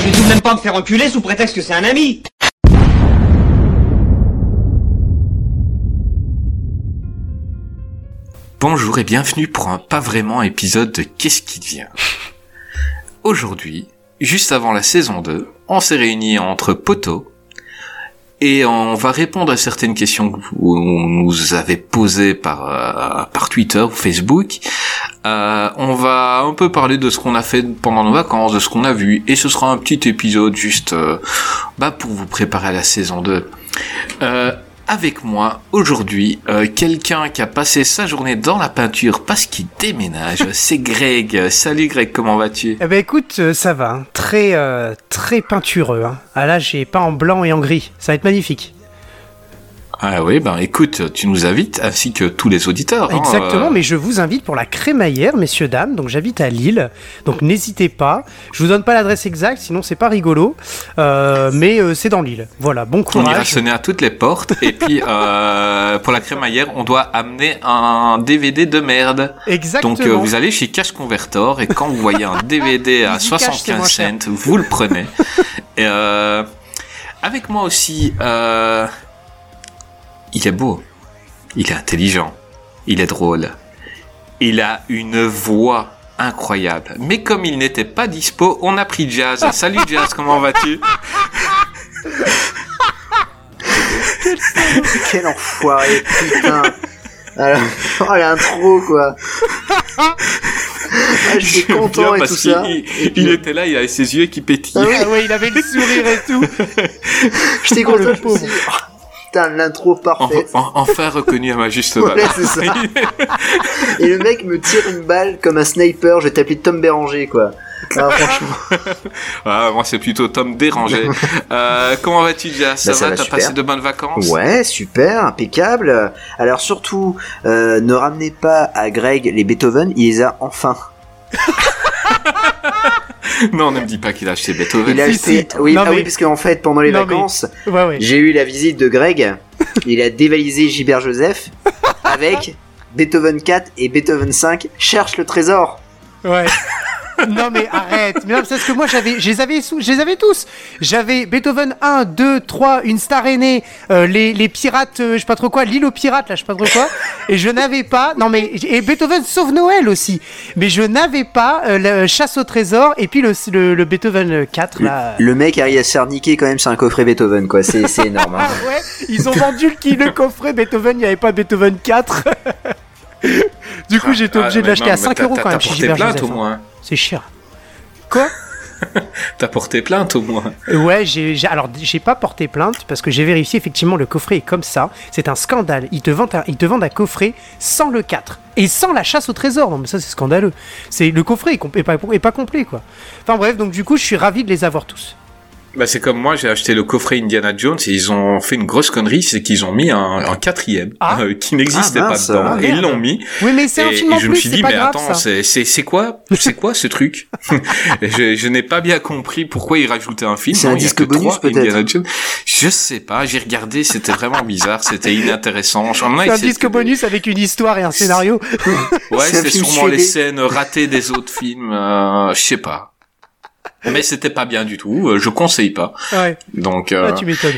Je vais tout de même pas me faire enculer sous prétexte que c'est un ami. Bonjour et bienvenue pour un pas vraiment épisode de Qu'est-ce qui devient? Aujourd'hui, juste avant la saison 2, on s'est réunis entre potos et on va répondre à certaines questions que vous nous avez posées par, euh, par Twitter ou Facebook. Euh, on va un peu parler de ce qu'on a fait pendant nos vacances, de ce qu'on a vu, et ce sera un petit épisode juste euh, bah, pour vous préparer à la saison 2. Avec moi aujourd'hui euh, quelqu'un qui a passé sa journée dans la peinture parce qu'il déménage. C'est Greg. Salut Greg, comment vas-tu? Eh ben écoute, euh, ça va, hein. très euh, très peintureux. Hein. Ah là, j'ai peint en blanc et en gris. Ça va être magnifique. Ah oui, ben écoute, tu nous invites ainsi que tous les auditeurs. hein, Exactement, euh, mais je vous invite pour la crémaillère, messieurs dames. Donc j'habite à Lille, donc n'hésitez pas. Je vous donne pas l'adresse exacte, sinon c'est pas rigolo. Euh, mais euh, c'est dans Lille. Voilà, bon On ira courage. sonner à toutes les portes et puis pour la crémaillère, on doit amener un DVD de merde. Exactement. Donc vous allez chez Cash Convertor et quand vous voyez un DVD à Easy Cash, c'est 75 moins cher. cents, vous le prenez. et avec moi aussi, euh, il est beau, il est intelligent, il est drôle, il a une voix incroyable. Mais comme il n'était pas dispo, on a pris Jazz. Salut Jazz, comment vas-tu? Quel enfoiré, putain. Alors, oh, l'intro, quoi. Ah, J'étais content et parce tout ça. qu'il- Il, il était là, il avait ses yeux qui pétillaient. Ah oui. Ah ouais, il avait le sourire et tout. J'étais content, je me suis dit, oh, putain, l'intro parfaite. en- enfin reconnu à ma juste Ouais, valeur. c'est ça. Et le mec me tire une balle comme un sniper, je vais t'appeler Tom Béranger, quoi. Ah, franchement, Ah, moi, c'est plutôt Tom dérangé. euh, comment vas-tu, Ça Bah, ça va? va T'as passé de bonnes vacances? Ouais, super, impeccable. Alors surtout, euh, ne ramenez pas à Greg les Beethoven, il les a enfin. Non, ne me dis pas qu'il a acheté Beethoven. Il a acheté, oui, Non, ah mais- oui, parce qu'en fait, pendant les Non, mais- vacances, Ouais, ouais. J'ai eu la visite de Greg. Il a dévalisé Gilbert Joseph avec Beethoven 4 et Beethoven 5. Cherche le trésor. Ouais. non mais arrête. Mais non, c'est parce que moi j'avais, je les avais, sous- je les avais tous. J'avais Beethoven 1, 2, 3, une star aînée, euh, les, les pirates, euh, je sais pas trop quoi, l'île aux pirates là, je sais pas trop quoi. Et je n'avais pas, non mais et Beethoven sauve Noël aussi. Mais je n'avais pas euh, le chasse au trésor et puis le, le, le Beethoven 4 là. Le mec arrive à se faire niquer quand même sur un coffret Beethoven, quoi. C'est c'est énorme. hein. Ah ouais, ils ont vendu le, qui- le coffret Beethoven, il n'y avait pas Beethoven 4. du coup, j'étais obligé Ah, de l'acheter à mais 5 t'as- euros quand même T'as chez porté Gilbert plainte Joseph. au moins. C'est cher. Quoi T'as porté plainte au moins. Ouais, j'ai, alors j'ai pas porté plainte parce que j'ai vérifié effectivement le coffret est comme ça. C'est un scandale. Ils te vendent un, ils te vendent un coffret sans le 4 et sans la chasse au trésor. Non mais ça c'est scandaleux. C'est le coffret est, com- est pas, est pas complet quoi. Enfin bref, donc du coup je suis ravi de les avoir tous. Bah, c'est comme moi, j'ai acheté le coffret Indiana Jones et ils ont fait une grosse connerie, c'est qu'ils ont mis un, un quatrième Ah. euh, qui n'existait Ah, pas dedans. Ah, et ils l'ont mis. Oui mais c'est un et, film et en je me suis dit, mais grave attends, c'est, c'est, c'est quoi, c'est quoi ce truc? je, je n'ai pas bien compris pourquoi ils rajoutaient un film. C'est un disque que bonus, peut-être. Indiana Jones. Je sais pas, j'ai regardé, c'était vraiment bizarre, c'était inintéressant. C'est un disque bonus avec une histoire et un scénario. Ouais, C'est sûrement les scènes ratées des autres films, euh, je sais pas. Mais c'était pas bien du tout, euh, je conseille pas. ouais. Donc, Ah, euh, tu m'étonnes.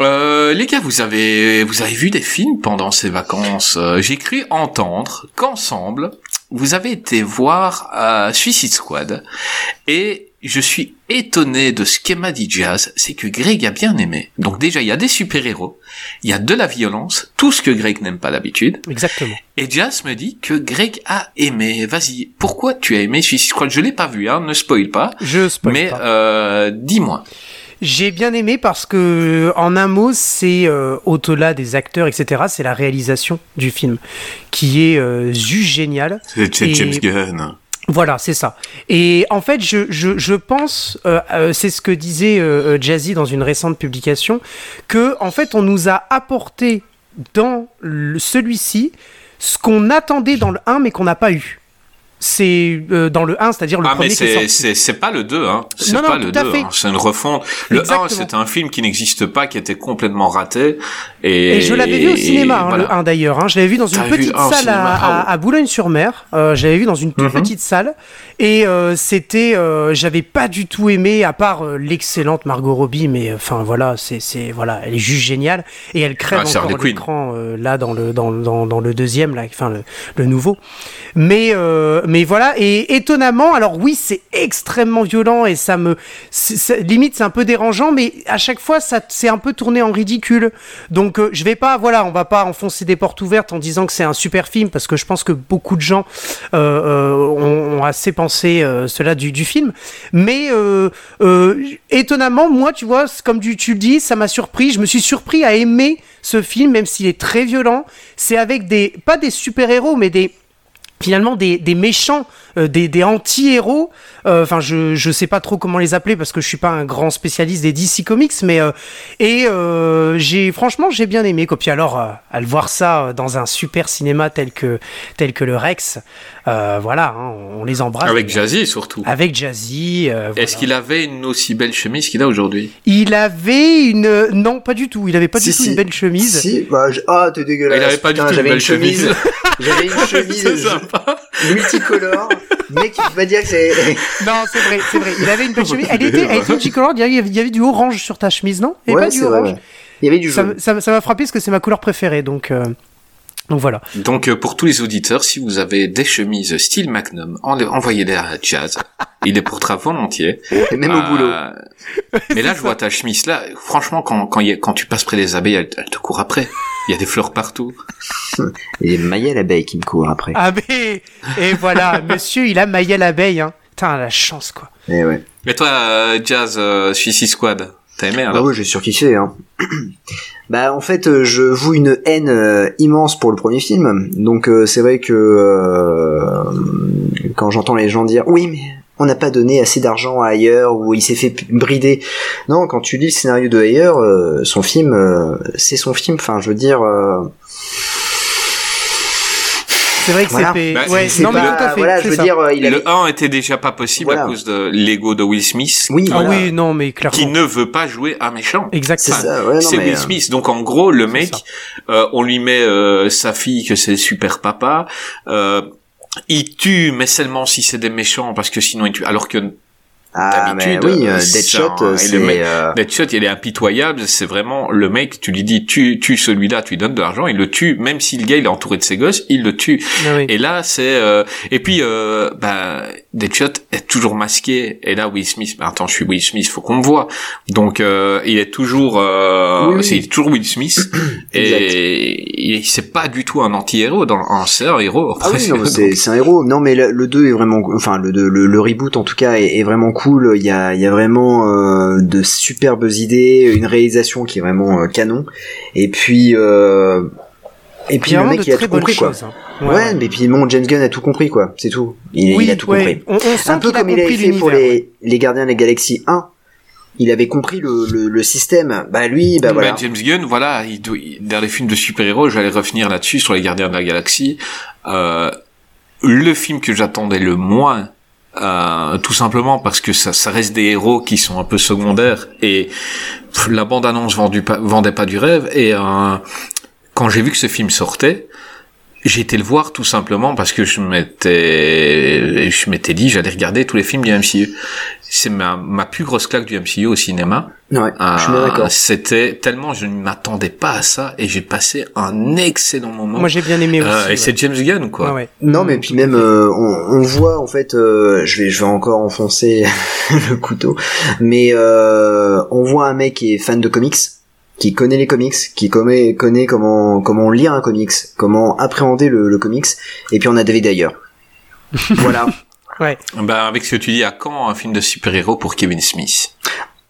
euh, les gars, vous avez, vous avez vu des films pendant ces vacances Euh, J'ai cru entendre qu'ensemble, vous avez été voir euh, Suicide Squad, et je suis étonné de ce qu'est m'a dit Jazz, c'est que Greg a bien aimé. Donc déjà, il y a des super-héros, il y a de la violence, tout ce que Greg n'aime pas d'habitude, Exactement. et Jazz me dit que Greg a aimé. Vas-y, pourquoi tu as aimé? Suicide Squad Je l'ai pas vu, hein, ne spoil pas. Je spoil mais pas. euh, dis-moi. J'ai bien aimé parce que, en un mot, c'est euh, au-delà des acteurs, etc. C'est la réalisation du film qui est euh, juste géniale. C'est c'est Et- James Gunn. Voilà, c'est ça. Et en fait, je, je, je pense, euh, euh, c'est ce que disait euh, euh, Jazzy dans une récente publication, que en fait, on nous a apporté dans celui-ci ce qu'on attendait dans le 1 mais qu'on n'a pas eu. C'est euh, dans le 1, c'est-à-dire le Ah, mais premier est c'est, pas le 2, hein. C'est pas le tout à 2, fait. hein. C'est une refonte. Le 1, Exactement. c'est un film qui n'existe pas, qui était complètement raté. Et, Et je l'avais vu au cinéma, hein, voilà. le 1 d'ailleurs. Hein. Je l'avais vu dans une petite le 1 au salle à, ah à- à Boulogne-sur-Mer. Euh, j'avais vu dans une toute Mhm. petite salle. Et euh, c'était, euh, j'avais pas du tout aimé, à part euh, l'excellente Margot Robbie, mais enfin voilà, c'est, voilà, elle est juste géniale et elle crève Ah, encore l'écran euh, là dans le dans, dans, dans le deuxième là, enfin le, le nouveau. Mais euh, mais voilà et étonnamment, alors oui, c'est extrêmement violent et ça me limite c'est un peu dérangeant, mais à chaque fois ça c'est un peu tourné en ridicule. Donc euh, je vais pas, voilà, on va pas enfoncer des portes ouvertes en disant que c'est un super film parce que je pense que beaucoup de gens euh, euh, ont, assez pensé cela du, film. Mais étonnamment, moi, tu vois, comme tu, tu le dis, ça m'a surpris. Je me suis surpris à aimer ce film, même s'il est très violent. C'est avec des, pas des super héros, mais des finalement des, des méchants, euh, des, des anti-héros. Euh, Enfin, je je sais pas trop comment les appeler parce que je suis pas un grand spécialiste des DC Comics, mais euh, et euh, j'ai franchement j'ai bien aimé. quoi. Puis alors euh, à le voir ça dans un super cinéma tel que tel que le Rex, euh, voilà, hein, on les embrasse. Avec Jazzy, surtout. Avec Jazzy. euh, Est-ce qu'il avait une aussi belle chemise qu'il a aujourd'hui? Il avait une non pas du tout. Il avait pas du Si, tout si. une belle chemise. Si, bah, je- ah, t'es dégueulasse. Il avait pas du Putain, tout une belle chemise. J'avais une chemise Multicolore. Mec, il va dire que c'est. Non, c'est vrai, c'est vrai. Il avait une belle chemise. Elle était, elle était multicolore. Il y avait, il y avait du orange sur ta chemise, non? Il y avait Ouais, pas du vrai. orange. ouais. Il y avait du Ça jaune. ça m'a frappé parce que c'est ma couleur préférée, donc. euh, Donc voilà. Donc, euh, pour tous les auditeurs, si vous avez des chemises style Magnum, en- envoyez-les à Jazz. Il les portera volontiers. Et même au Euh, boulot. Mais là, je vois ta chemise là. Franchement, quand, quand, il y a- quand tu passes près des abeilles, elle, elle te court après. Il y a des fleurs partout. Et Maya l'abeille qui me court après. Ah mais et voilà, monsieur, il a maillé l'abeille. Hein. Putain, la chance quoi. Eh ouais. Mais toi, euh, Jazz, euh, Suicide Squad, t'as aimé Ah alors ouais, j'ai surkiffé, hein. bah, en fait, euh, je voue une haine euh, immense pour le premier film. Donc, euh, c'est vrai que euh, quand j'entends les gens dire oui, mais on n'a pas donné assez d'argent à ailleurs ou il s'est fait brider. Non, quand tu lis le scénario de ailleurs, euh, son film, c'est son film. Enfin, je veux dire. C'est vrai que Voilà. c'est Bah, ouais, c'est non mais pas- tout à fait. Voilà, je veux ça. dire, euh, il avait. Le 1 était déjà pas possible Voilà. à cause de l'ego de Will Smith. Oui, Ah oui, non mais clairement. Qui ne veut pas jouer un méchant. Exactement. ouais, c'est mais, Will euh, Smith. Donc en gros, le mec, euh, on lui met euh, sa fille que c'est super papa. Euh, il tue, mais seulement si c'est des méchants, parce que sinon il tue. Alors que Ah, mais d'habitude, oui, euh, euh, c'est Deadshot, un- euh, c'est. mec- euh, Deadshot, il est impitoyable. C'est vraiment le mec. Tu lui dis, tue, tue celui-là, tu lui donnes de l'argent, il le tue. Même si le gars il est entouré de ses gosses, il le tue. Ah oui. Et là, c'est euh, et puis euh, bah Deadshot est toujours masqué. Et là, Will Smith, bah, attends, je suis Will Smith, faut qu'on me voit. Donc euh, il est toujours, euh, Oui, oui. c'est toujours Will Smith. et il c'est pas du tout un anti-héros dans un c'est un héros. Ah non, mais c'est, c'est un héros. Non, mais le, le 2 est vraiment, enfin, le, 2, le, le reboot en tout cas est, est vraiment cool. Il y a, il y a vraiment euh, de superbes idées, une réalisation qui est vraiment euh, canon. Et puis, euh, et puis le mec il a tout compris quoi. choses. hein. Ouais, mais puis bon, James Gunn a tout compris quoi. C'est tout. Il, oui, il a tout ouais. compris. On, on sent Un peu comme il avait compris fait pour les, les Gardiens de la Galaxie 1. Il avait compris le, le, le système. Bah lui, bah Bah, voilà. James Gunn, voilà, il doit- il- dans les films de super-héros, j'allais revenir là-dessus sur les Gardiens de la Galaxie. Euh, le film que j'attendais le moins, euh, tout simplement parce que ça, ça reste des héros qui sont un peu secondaires et la bande-annonce vendu pas- vendait pas du rêve. Et euh, quand j'ai vu que ce film sortait, j'ai été le voir tout simplement parce que je m'étais, je m'étais dit j'allais regarder tous les films du MCU. C'est ma, ma plus grosse claque du MCU au cinéma. Ouais, je suis bien Euh, d'accord. C'était tellement je ne m'attendais pas à ça et j'ai passé un excellent moment. Moi j'ai bien aimé aussi. Euh, et ouais. c'est James Gunn quoi. Ouais, ouais. Non, mais puis même, euh, on, on voit en fait, euh, je vais, je vais encore enfoncer le couteau, mais euh, on voit un mec qui est fan de comics, qui connaît les comics, qui connaît, connaît comment, comment lire un comics, comment appréhender le, le comics, et puis on a David Ayer. voilà. Ouais. Ben avec ce que tu dis, à quand un film de super-héros pour Kevin Smith?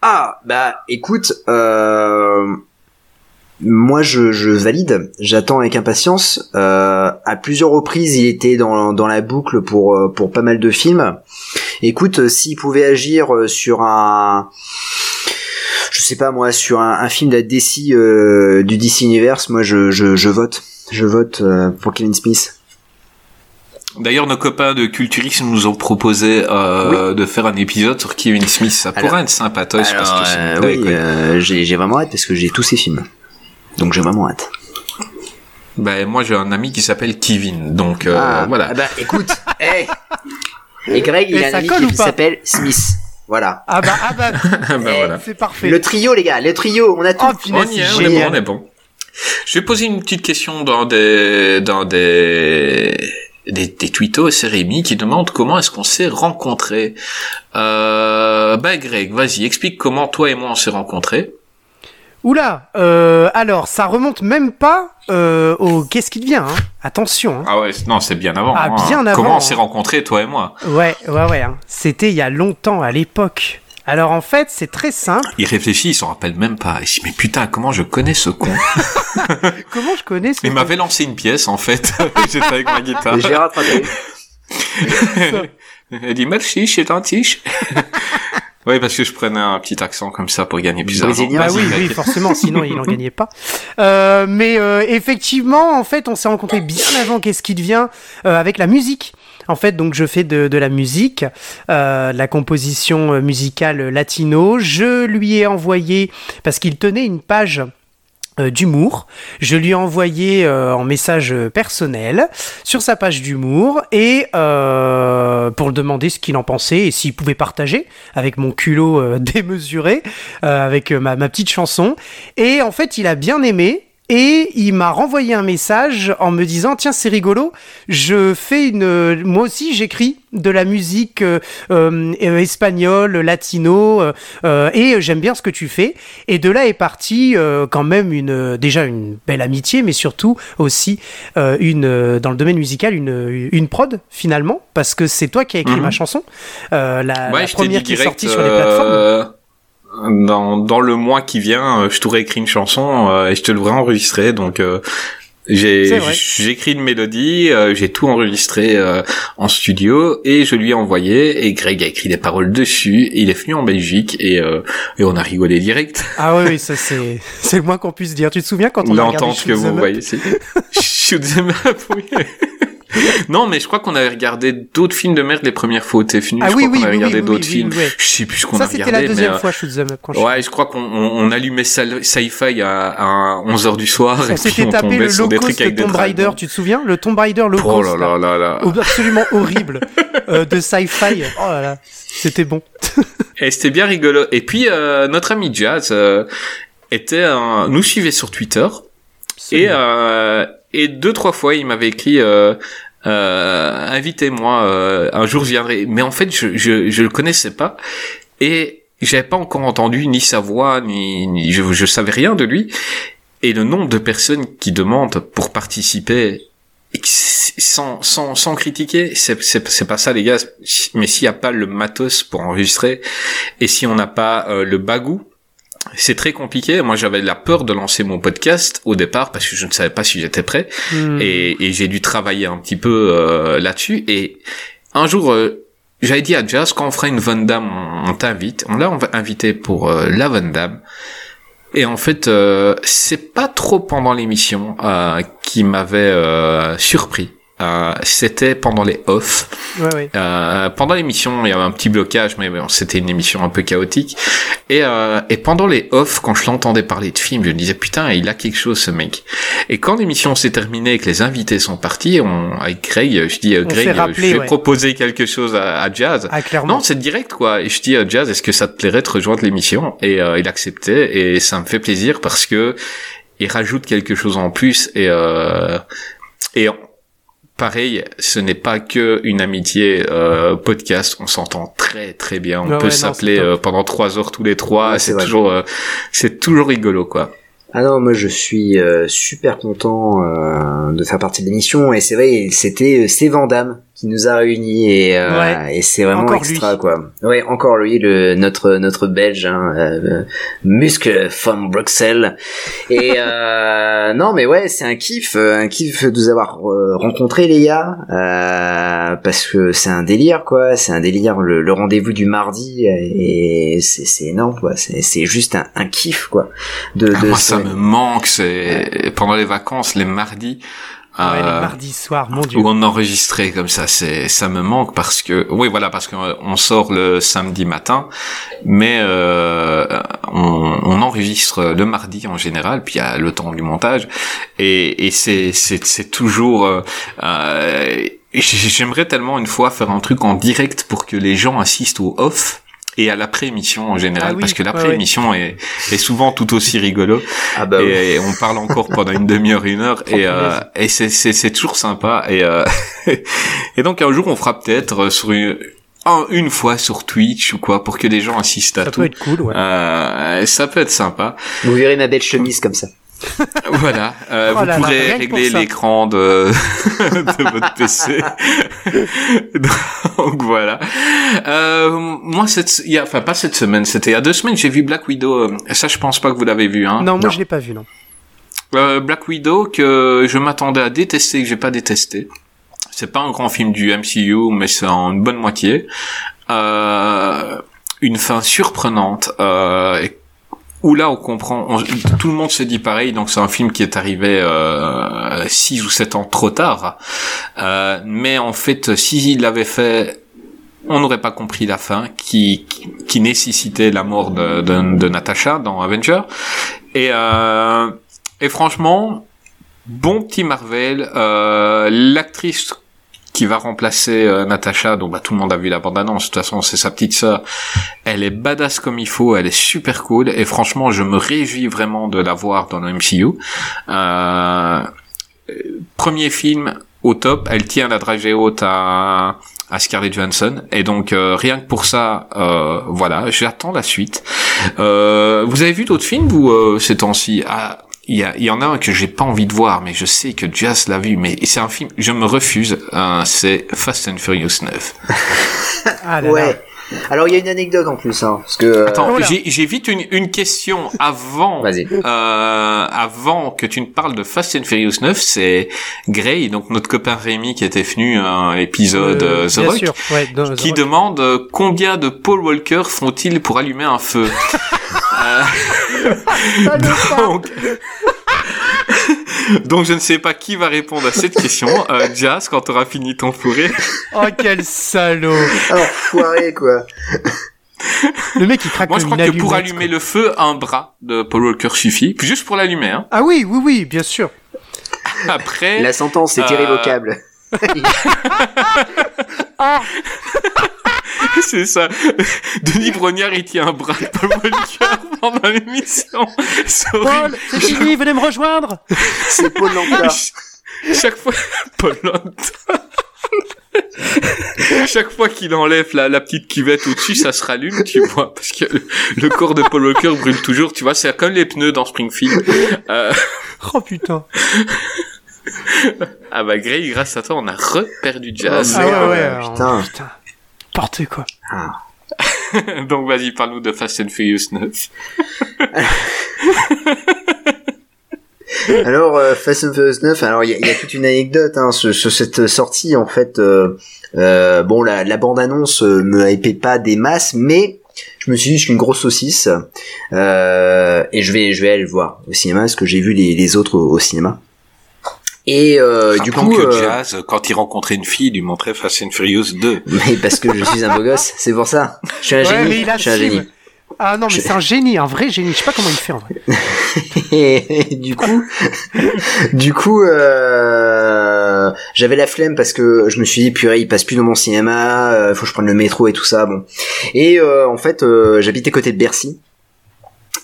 Ah, bah écoute, euh, moi je, je valide, j'attends avec impatience. Euh, à plusieurs reprises, il était dans, dans la boucle pour, pour pas mal de films. Écoute, euh, s'il pouvait agir euh, sur un... Je sais pas moi, sur un, un film de la DC, euh, du DC Universe, moi je, je, je vote. Je vote euh, pour Kevin Smith. D'ailleurs, nos copains de Culturix nous ont proposé euh, de faire un épisode sur Kevin Smith. Ça Alors- pourrait être sympatoche parce Alors, que euh, oui, euh, j'ai j'ai vraiment hâte parce que j'ai tous ces films. Donc j'ai vraiment hâte. Ben, moi, j'ai un ami qui s'appelle Kevin, donc euh, ah, voilà. ah bah écoute, hey. Et Greg, il Et a un ami colle qui s'appelle Smith. Voilà. Ah bah, ah bah, Ben, Eh, voilà. c'est parfait. Le trio, les gars, le trio, on a tout. Oh, On y est, on est bon, on est bon. Je vais poser une petite question dans des, dans des, des, des tweetos, c'est Rémi qui demande comment est-ce qu'on s'est rencontrés. Euh, bah, Greg, vas-y, explique comment toi et moi on s'est rencontrés. Oula, euh, alors ça remonte même pas euh, au qu'est-ce qui devient, hein. Attention. Hein. Ah ouais, non, c'est bien avant. Ah, hein. bien avant, Comment on hein. s'est rencontrés, toi et moi? Ouais, ouais, ouais. hein. C'était il y a longtemps, à l'époque. Alors en fait, c'est très simple. Il réfléchit, il s'en rappelle même pas. Il se dit, mais putain, comment je connais ce con? Comment je connais ce Il m'avait lancé une pièce, en fait. J'étais avec ma guitare. J'ai rattrapé. Elle dit merci, je suis gentil. Oui, parce que je prenais un petit accent comme ça pour gagner plus d'argent. Bah Vas-y, oui, oui, forcément, sinon il en gagnait pas. Euh, mais euh, effectivement, en fait, on s'est rencontrés bien avant qu'est-ce qui devient euh, avec la musique. En fait, donc je fais de, de la musique, euh, de la composition euh, musicale latino. Je lui ai envoyé parce qu'il tenait une page euh, d'humour. Je lui ai envoyé euh, en message personnel sur sa page d'humour et euh, pour le demander ce qu'il en pensait et s'il pouvait partager avec mon culot euh, démesuré, euh, avec euh, ma, ma petite chanson. Et en fait, il a bien aimé. Et il m'a renvoyé un message en me disant tiens c'est rigolo je fais une moi aussi j'écris de la musique euh, euh, espagnole latino euh, euh, et j'aime bien ce que tu fais. Et de là est partie euh, quand même une déjà une belle amitié mais surtout aussi euh, une dans le domaine musical une une prod finalement parce que c'est toi qui as écrit Mhm. ma chanson. Euh, la, Ouais, la première qui est sortie sur les plateformes Dans, dans le mois qui vient, euh, je t'aurais écrit une chanson euh, et je te l'aurais enregistrée. Donc, euh, j'ai écrit une mélodie, euh, j'ai tout enregistré euh, en studio et je lui ai envoyé. Et Greg a écrit des paroles dessus. Il est venu en Belgique et, euh, et on a rigolé direct. ah oui, oui ça c'est c'est le moins qu'on puisse dire tu te souviens quand on L'entente que vous voyez. Shoot 'em up, oui. non, mais je crois qu'on avait regardé d'autres films de merde les premières fois où t'es venu. Ah je oui, crois oui, qu'on avait oui, regardé oui, d'autres oui, films. Je sais plus ce qu'on a ça regardé. c'était la deuxième mais, euh, fois Shoot 'em Up quand je Ouais, je crois qu'on on, on allumait sci- Sci-Fi à, à 11h du soir on s'était on tapé le low des trucs cost des Tomb Raider, tu te souviens? Le Tomb Raider low Oh cost. là là là là. là. Absolument horrible euh, de sci-fi. Oh là là, c'était bon. Et c'était bien rigolo. Et puis euh, notre ami Jazz euh, était un- nous suivait sur Twitter et et deux trois fois il m'avait écrit euh, euh, invitez-moi euh, un jour je viendrai. Mais en fait je je je le connaissais pas et j'avais pas encore entendu ni sa voix ni, je je savais rien de lui. Et le nombre de personnes qui demandent pour participer sans, sans, sans critiquer, c'est, c'est, c'est pas ça les gars, mais s'il n'y a pas le matos pour enregistrer et si on n'a pas euh, le bagou, c'est très compliqué. Moi j'avais la peur de lancer mon podcast au départ parce que je ne savais pas si j'étais prêt Hmm. et, et j'ai dû travailler un petit peu euh, là-dessus. Et un jour, euh, j'avais dit à Jazz, quand on fera une Van Damme, on, on t'invite. On l'a invité pour euh, la Van Damme. Et en fait, euh, c'est pas trop pendant l'émission euh, qui m'avait euh, surpris. Euh, c'était pendant les off. Ouais, ouais. Euh, pendant l'émission, il y avait un petit blocage, mais bon, c'était une émission un peu chaotique. Et, euh, et pendant les off, quand je l'entendais parler de films, je me disais putain, il a quelque chose ce mec. Et quand l'émission s'est terminée et que les invités sont partis, on, avec Greg, je dis euh, Greg, euh, rappelé, je vais ouais. proposer quelque chose à, à Jazz. Ah clairement. Non, c'est direct quoi. Et je dis à Jazz, est-ce que ça te plairait de rejoindre l'émission? Et euh, il acceptait et ça me fait plaisir parce que il rajoute quelque chose en plus et euh, et pareil, ce n'est pas que une amitié euh, podcast. On s'entend très très bien. On Ah peut ouais, s'appeler euh, pendant trois heures tous les trois. Ouais, c'est toujours euh, c'est toujours rigolo quoi. Ah non, moi je suis euh, super content euh, de faire partie de l'émission et c'est vrai, c'était euh, c'est Vandame qui nous a réunis et, euh, Ouais. et c'est vraiment Encore extra lui. quoi. Ouais, encore lui, le notre notre belge, hein, euh, Muscle von Bruxelles. Et euh, non, mais ouais, c'est un kiff, euh, un kiff de vous avoir euh, rencontré les gars, euh, parce que c'est un délire quoi, c'est un délire le, le rendez-vous du mardi et c'est c'est énorme quoi, c'est c'est juste un, un kiff quoi. De, Ah, de moi, ça me manque. C'est pendant les vacances, les mardis. Ouais, euh, les mardis soirs, mon dieu. où on enregistrait comme ça, c'est ça me manque parce que oui voilà parce qu'on sort le samedi matin, mais euh, on, on enregistre le mardi en général, puis il y a le temps du montage et, et c'est c'est c'est toujours euh, euh, j'aimerais tellement une fois faire un truc en direct pour que les gens assistent au off et à l'après-émission en général Ah oui, parce que ouais, l'après-émission est, est souvent tout aussi rigolo ah bah oui. et, on parle encore pendant une demi-heure, une heure, et, euh, et c'est, c'est, c'est toujours sympa. Et, euh, et donc un jour, on fera peut-être sur une, un- une fois sur Twitch ou quoi, pour que les gens assistent à Ça tout. peut être cool, ouais. Euh, ça peut être sympa. Vous verrez ma belle chemise comme ça. Voilà, euh, Oh vous là pourrez régler pour l'écran de, de votre PC. Donc voilà. Euh, moi, cette, il y a, enfin pas cette semaine, c'était il y a deux semaines, j'ai vu Black Widow. Euh, Ça, je pense pas que vous l'avez vu. Hein. non, moi non. je l'ai pas vu, non. Euh, Black Widow que je m'attendais à détester, que j'ai pas détesté. C'est pas un grand film du MCU, mais c'est en une bonne moitié. Euh, une fin surprenante. Euh, et où là on comprend, tout le monde se dit pareil, donc c'est un film qui est arrivé euh, 6 ou 7 ans trop tard. Euh, mais en fait, s'il l'avait fait, on n'aurait pas compris la fin qui, qui, qui nécessitait la mort de, de, de Natasha dans Avenger. Et, euh, et franchement, bon petit Marvel. Euh, L'actrice qui va remplacer euh, Natasha, donc bah, tout le monde a vu la bande-annonce, de toute façon c'est sa petite sœur, elle est badass comme il faut, elle est super cool, et franchement je me réjouis vraiment de la voir dans le MCU. Euh, premier film au top, elle tient la dragée haute à, à Scarlett Johansson, et donc euh, rien que pour ça, euh, voilà, j'attends la suite. Euh, vous avez vu d'autres films, vous, euh, ces temps-ci? Ah, il y, a- il y en a un que j'ai pas envie de voir, mais je sais que Jazz l'a vu, mais c'est un film, je me refuse, hein, c'est Fast and Furious 9. Ah là là. Ouais. Alors il y a une anecdote en plus, hein, parce que. euh, Attends, Oh là. j'ai j'ai vite une, une question avant, Vas-y. euh, avant que tu ne parles de Fast and Furious 9, c'est Gray, donc notre copain Rémi qui était venu à un épisode Euh, euh, The Rock, sûr, ouais, The qui Rock. demande euh, combien de Paul Walker font-ils pour allumer un feu? Donc, donc je ne sais pas qui va répondre à cette question. Euh, Jazz, quand tu auras fini ton fourré. Oh quel salaud Alors foiré quoi. Le mec il craque Moi, je crois que pour allumer quoi. le feu, un bras de Paul Walker suffit. Puis juste pour l'allumer. Hein. Ah oui, oui, oui, bien sûr. Après, La sentence est Euh, irrévocable. c'est ça. Denis Brognard, il tient un bras de Paul Walker pendant l'émission. C'est Paul, c'est fini, venez me rejoindre C'est Paul Lancard. Chaque fois, Paul Walker. Chaque fois qu'il enlève la, la petite cuvette au-dessus, ça se rallume, tu vois, parce que le, le corps de Paul Walker brûle toujours, tu vois, c'est comme les pneus dans Springfield. Euh, Oh putain ah bah Gray, grâce à toi, on a reperdu Jazz. Ah ouais, merde, ouais, alors, putain. putain. N'importe quoi. Donc vas-y, parle-nous de Fast and Furious 9. Alors euh, Fast and Furious 9, alors il y, a- il y a toute une anecdote hein, sur, sur cette sortie en fait. euh, euh, bon, la, la bande annonce me hypait pas des masses, mais je me suis dit je suis une grosse saucisse euh, et je vais je vais aller le voir au cinéma parce que j'ai vu les, les autres au, au cinéma. Et euh, du coup, que euh, Jazz, quand il rencontrait une fille, il lui montrait Fast and Furious 2. mais parce que je suis un beau gosse, c'est pour ça. Je suis un Ouais, génie. mais il je suis un assume. génie. Ah non, mais Je- c'est un génie, un vrai génie. Je sais pas comment il fait en vrai. Et, du coup, du coup, euh, j'avais la flemme parce que je me suis dit purée, il passe plus dans mon cinéma, euh, faut que je prenne le métro et tout ça, bon. Et euh, en fait, euh, j'habitais côté de Bercy.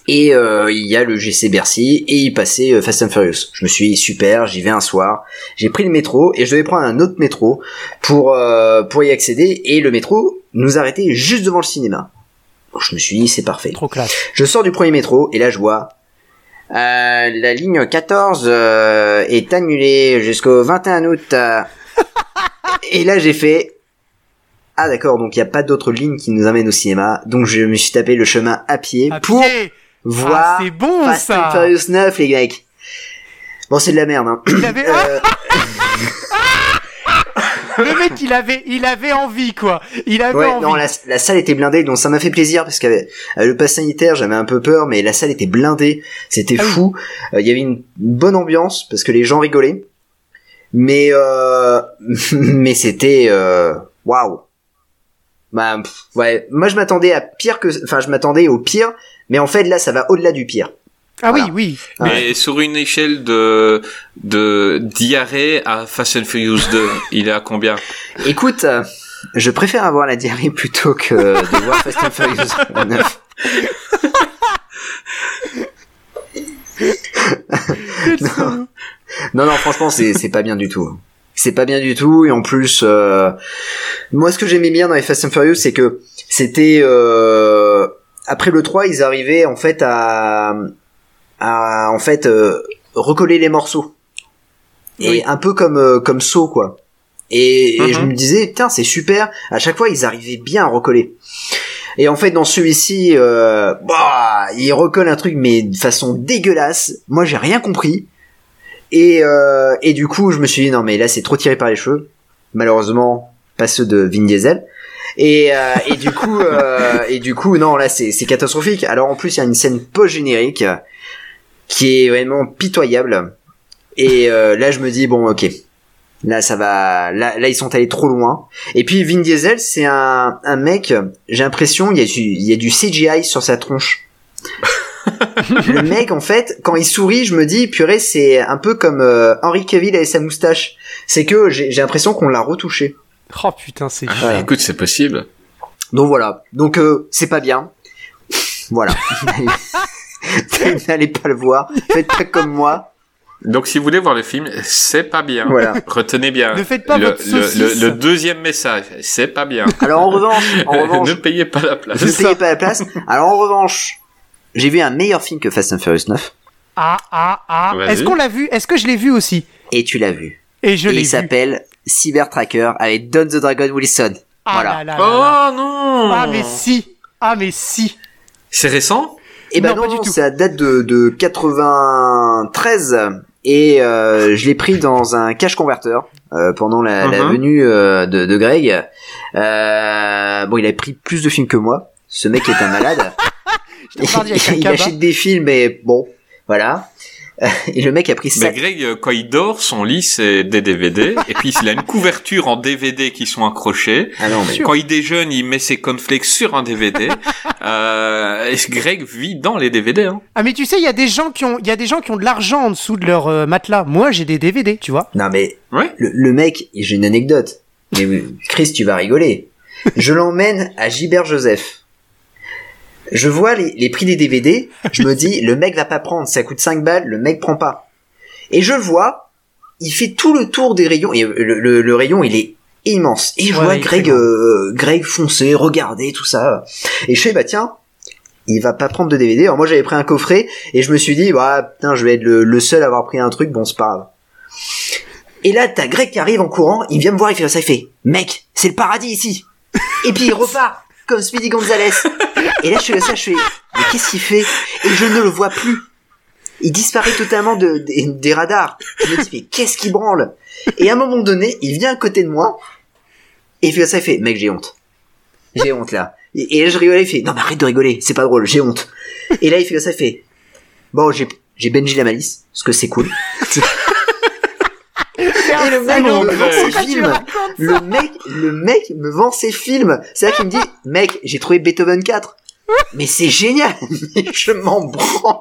Et euh, il y a le GC Bercy et il passait euh, Fast and Furious. Je me suis dit super, j'y vais un soir. J'ai pris le métro et je devais prendre un autre métro pour euh, pour y accéder et le métro nous arrêtait juste devant le cinéma. Je me suis dit c'est parfait. Trop classe. Je sors du premier métro et là je vois euh, la ligne 14 euh, est annulée jusqu'au 21 août. Et là, j'ai fait. Ah d'accord, donc il n'y a pas d'autre ligne qui nous amène au cinéma. Donc je me suis tapé le chemin à pied À pour pied. Voir Ah, c'est bon Fast and ça. Furious 9, les mecs. Bon, c'est de la merde. Hein. Il avait Euh, le mec, il avait, il avait envie quoi. Il avait ouais, envie. non, la, la salle était blindée, donc ça m'a fait plaisir parce qu'avec avec le pass sanitaire, j'avais un peu peur, mais la salle était blindée, c'était Ah oui. fou. Euh, Il y avait une bonne ambiance parce que les gens rigolaient, mais euh, mais c'était euh, waouh. Bah pff, ouais, moi je m'attendais à pire que, enfin je m'attendais au pire, mais en fait là ça va au-delà du pire. ah voilà. oui, oui. Mais sur une échelle de, de diarrhée à Fast and Furious 2, il est à combien? Écoute, euh, je préfère avoir la diarrhée plutôt que de voir Fast and Furious 9. non. non, non, franchement, c'est c'est pas bien du tout. C'est pas bien du tout et en plus, euh, moi, ce que j'aimais bien dans les Fast and Furious, c'est que c'était euh, après le 3, ils arrivaient en fait à, à en fait euh, recoller les morceaux et Oui. un peu comme euh, comme Saw quoi. Et, et Mhm. je me disais, putain, c'est super. À chaque fois, ils arrivaient bien à recoller. Et en fait, dans celui-ci, euh, bah, ils recollent un truc, mais de façon dégueulasse. Moi, j'ai rien compris. Et, euh, et du coup, je me suis dit, non, mais là, c'est trop tiré par les cheveux. Malheureusement, pas ceux de Vin Diesel. Et, euh, et du coup, euh, et du coup, non, là, c'est catastrophique. Alors, en plus, il y a une scène post-générique qui est vraiment pitoyable. Et euh, là, je me dis, bon, ok. Là, ça va. Là, là, ils sont allés trop loin. Et puis, Vin Diesel, c'est un, un mec. J'ai l'impression, il y a du, il y a du CGI sur sa tronche. le mec, en fait, quand il sourit, je me dis, purée, c'est un peu comme euh, Henry Cavill avec sa moustache. C'est que j'ai l'impression qu'on l'a retouché. Oh putain, c'est. Ah, Ouais. Écoute, c'est possible. Donc voilà. Donc euh, c'est pas bien. Voilà. N'allez pas le voir. Faites pas comme moi. Donc, si vous voulez voir le film, c'est pas bien. Voilà. Retenez bien. Ne faites pas le, votre le, saucisse. le- le deuxième message, c'est pas bien. Alors en revanche, en revanche, ne payez pas la place. ne payez pas la place. Alors en revanche, j'ai vu un meilleur film que Fast and Furious 9 Ah ah ah. Est-ce qu'on l'a vu? Est-ce que je l'ai vu aussi? Et tu l'as vu. Et je Et l'ai il vu. s'appelle Cyber Tracker avec Don the Dragon Wilson. Ah voilà. là là là là. Oh non Ah mais si. Ah mais si. C'est récent? Et ben Non, non, pas du non, tout. ça date de, de 93 et euh, je l'ai pris dans un cash converter euh, pendant la, la Mhm. venue euh, de, de Greg. Euh, bon, il avait pris plus de films que moi. Ce mec est un malade. Je il cabas. achète des films, mais bon, voilà. Et le mec a pris ça. Mais Greg, euh, quand il dort, son lit c'est des DVD, et puis il a une couverture en DVD qui sont accrochés. Ah non, mais Quand il déjeune, il met ses cornflakes sur un DVD. euh, et Greg vit dans les DVD. Hein. Ah mais tu sais, il y a des gens qui ont, il y a des gens qui ont de l'argent en dessous de leur euh, matelas. Moi, j'ai des DVD, tu vois. non mais Ouais. le, le mec, j'ai une anecdote. Mais oui, Chris, tu vas rigoler. Je l'emmène à Gilbert Joseph. Je vois les, les prix des DVD, je me dis, le mec va pas prendre, ça coûte 5 balles, le mec prend pas. Et je le vois, il fait tout le tour des rayons, et le, le- le rayon, il est immense. Et je Ouais, vois Greg, euh, Greg foncer, regarder, tout ça. Et je fais, bah tiens, il va pas prendre de DVD. Alors moi, j'avais pris un coffret, et je me suis dit, bah, putain, je vais être le, le seul à avoir pris un truc, bon, c'est pas grave. Et là, t'as Greg qui arrive en courant, il vient me voir, il fait ça, il fait, mec, c'est le paradis ici. Et puis il repart, comme Speedy Gonzalez. Et là, je fais ça, je fais, mais qu'est-ce qu'il fait? Et je ne le vois plus. Il disparaît totalement de, des- des radars. Je me dis, mais qu'est-ce qu'il branle? Et à un moment donné, il vient à côté de moi, et il fait ça, il fait, mec, j'ai honte. J'ai honte, là. Et, et là, je rigolais, il fait, non, mais arrête de rigoler, c'est pas drôle, j'ai honte. Et là, il fait ça, il fait, bon, j'ai, j'ai Benji la malice, parce que c'est cool. Et le mec me vend ses films. racontes Le mec, le mec me vend ses films. C'est là qu'il me dit, mec, j'ai trouvé Beethoven 4. Mais c'est génial. Mais je m'en branle.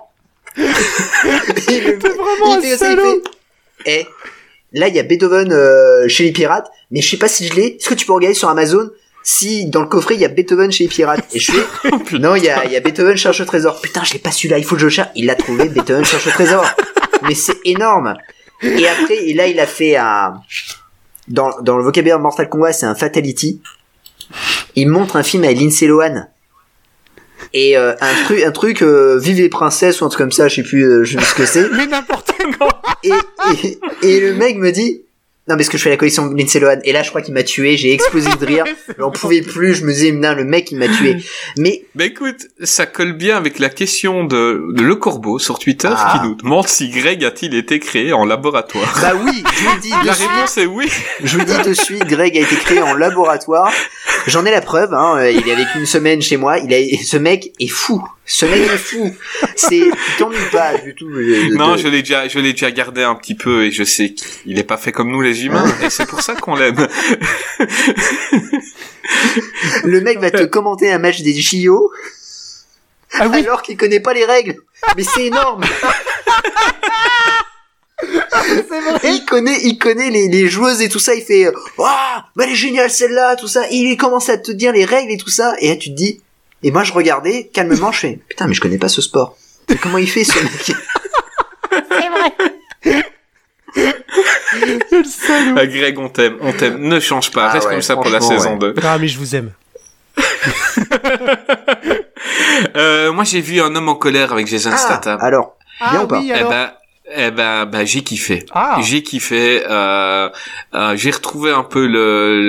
Mec, vraiment il un salaud. Eh, là, il y a Beethoven euh, chez les pirates, mais je sais pas si je l'ai. Est-ce que tu peux regarder sur Amazon si dans le coffret il y a Beethoven chez les pirates? Et je fais, non, il y a, il y a Beethoven cherche le trésor. Putain, je l'ai pas celui-là, il faut que je le cherche. Il l'a trouvé, Beethoven cherche le trésor. Mais c'est énorme. Et après, et là, il a fait un, dans, dans le vocabulaire Mortal Kombat, c'est un Fatality. Il montre un film avec Lindsay Lohan. Et euh, un truc, un truc, euh, Vive les princesses ou un truc comme ça, je sais plus, euh, je sais plus ce que c'est. Mais n'importe quoi. Et, et, et le mec me dit, Non, parce que je fais la collection de Lindsay Lohan. Et là, je crois qu'il m'a tué. J'ai explosé de rire. J'en pouvais plus. Je me disais, non, le mec, il m'a tué. Mais Bah écoute, ça colle bien avec la question de, de Le Corbeau sur Twitter Ah. qui nous demande si Greg a-t-il été créé en laboratoire. bah oui, je vous le dis de La suite. réponse est oui. Je vous le dis de suite, Greg a été créé en laboratoire. J'en ai la preuve. Hein. Il est avec une semaine chez moi. Il a, ce mec est fou. Ce mec est fou. C'est, tu t'ennuies pas du tout. de- Non, de- je l'ai déjà, je l'ai déjà gardé un petit peu et je sais qu'il est pas fait comme nous les humains et c'est pour ça qu'on l'aime. Le mec va te commenter un match des JO Ah oui, alors qu'il connaît pas les règles. Mais c'est énorme. Il connaît, il connaît les, les joueuses et tout ça. Il fait, waouh, mais elle est géniale celle-là, tout ça. Et il commence à te dire les règles et tout ça. Et là, tu te dis. Et moi, je regardais calmement. Je fais, putain, mais je connais pas ce sport. Mais comment il fait ce mec le salaud. Ah, Greg, on t'aime, on t'aime. Ne change pas, Ah reste ouais, comme ça pour la saison ouais. 2. Ah, mais je vous aime. Euh, moi, j'ai vu Un homme en colère avec Jason Ah, Statham. alors, bien Ah ou pas oui, Eh ben, eh ben, bah, j'ai kiffé. Ah. J'ai kiffé. Euh, euh, j'ai retrouvé un peu le,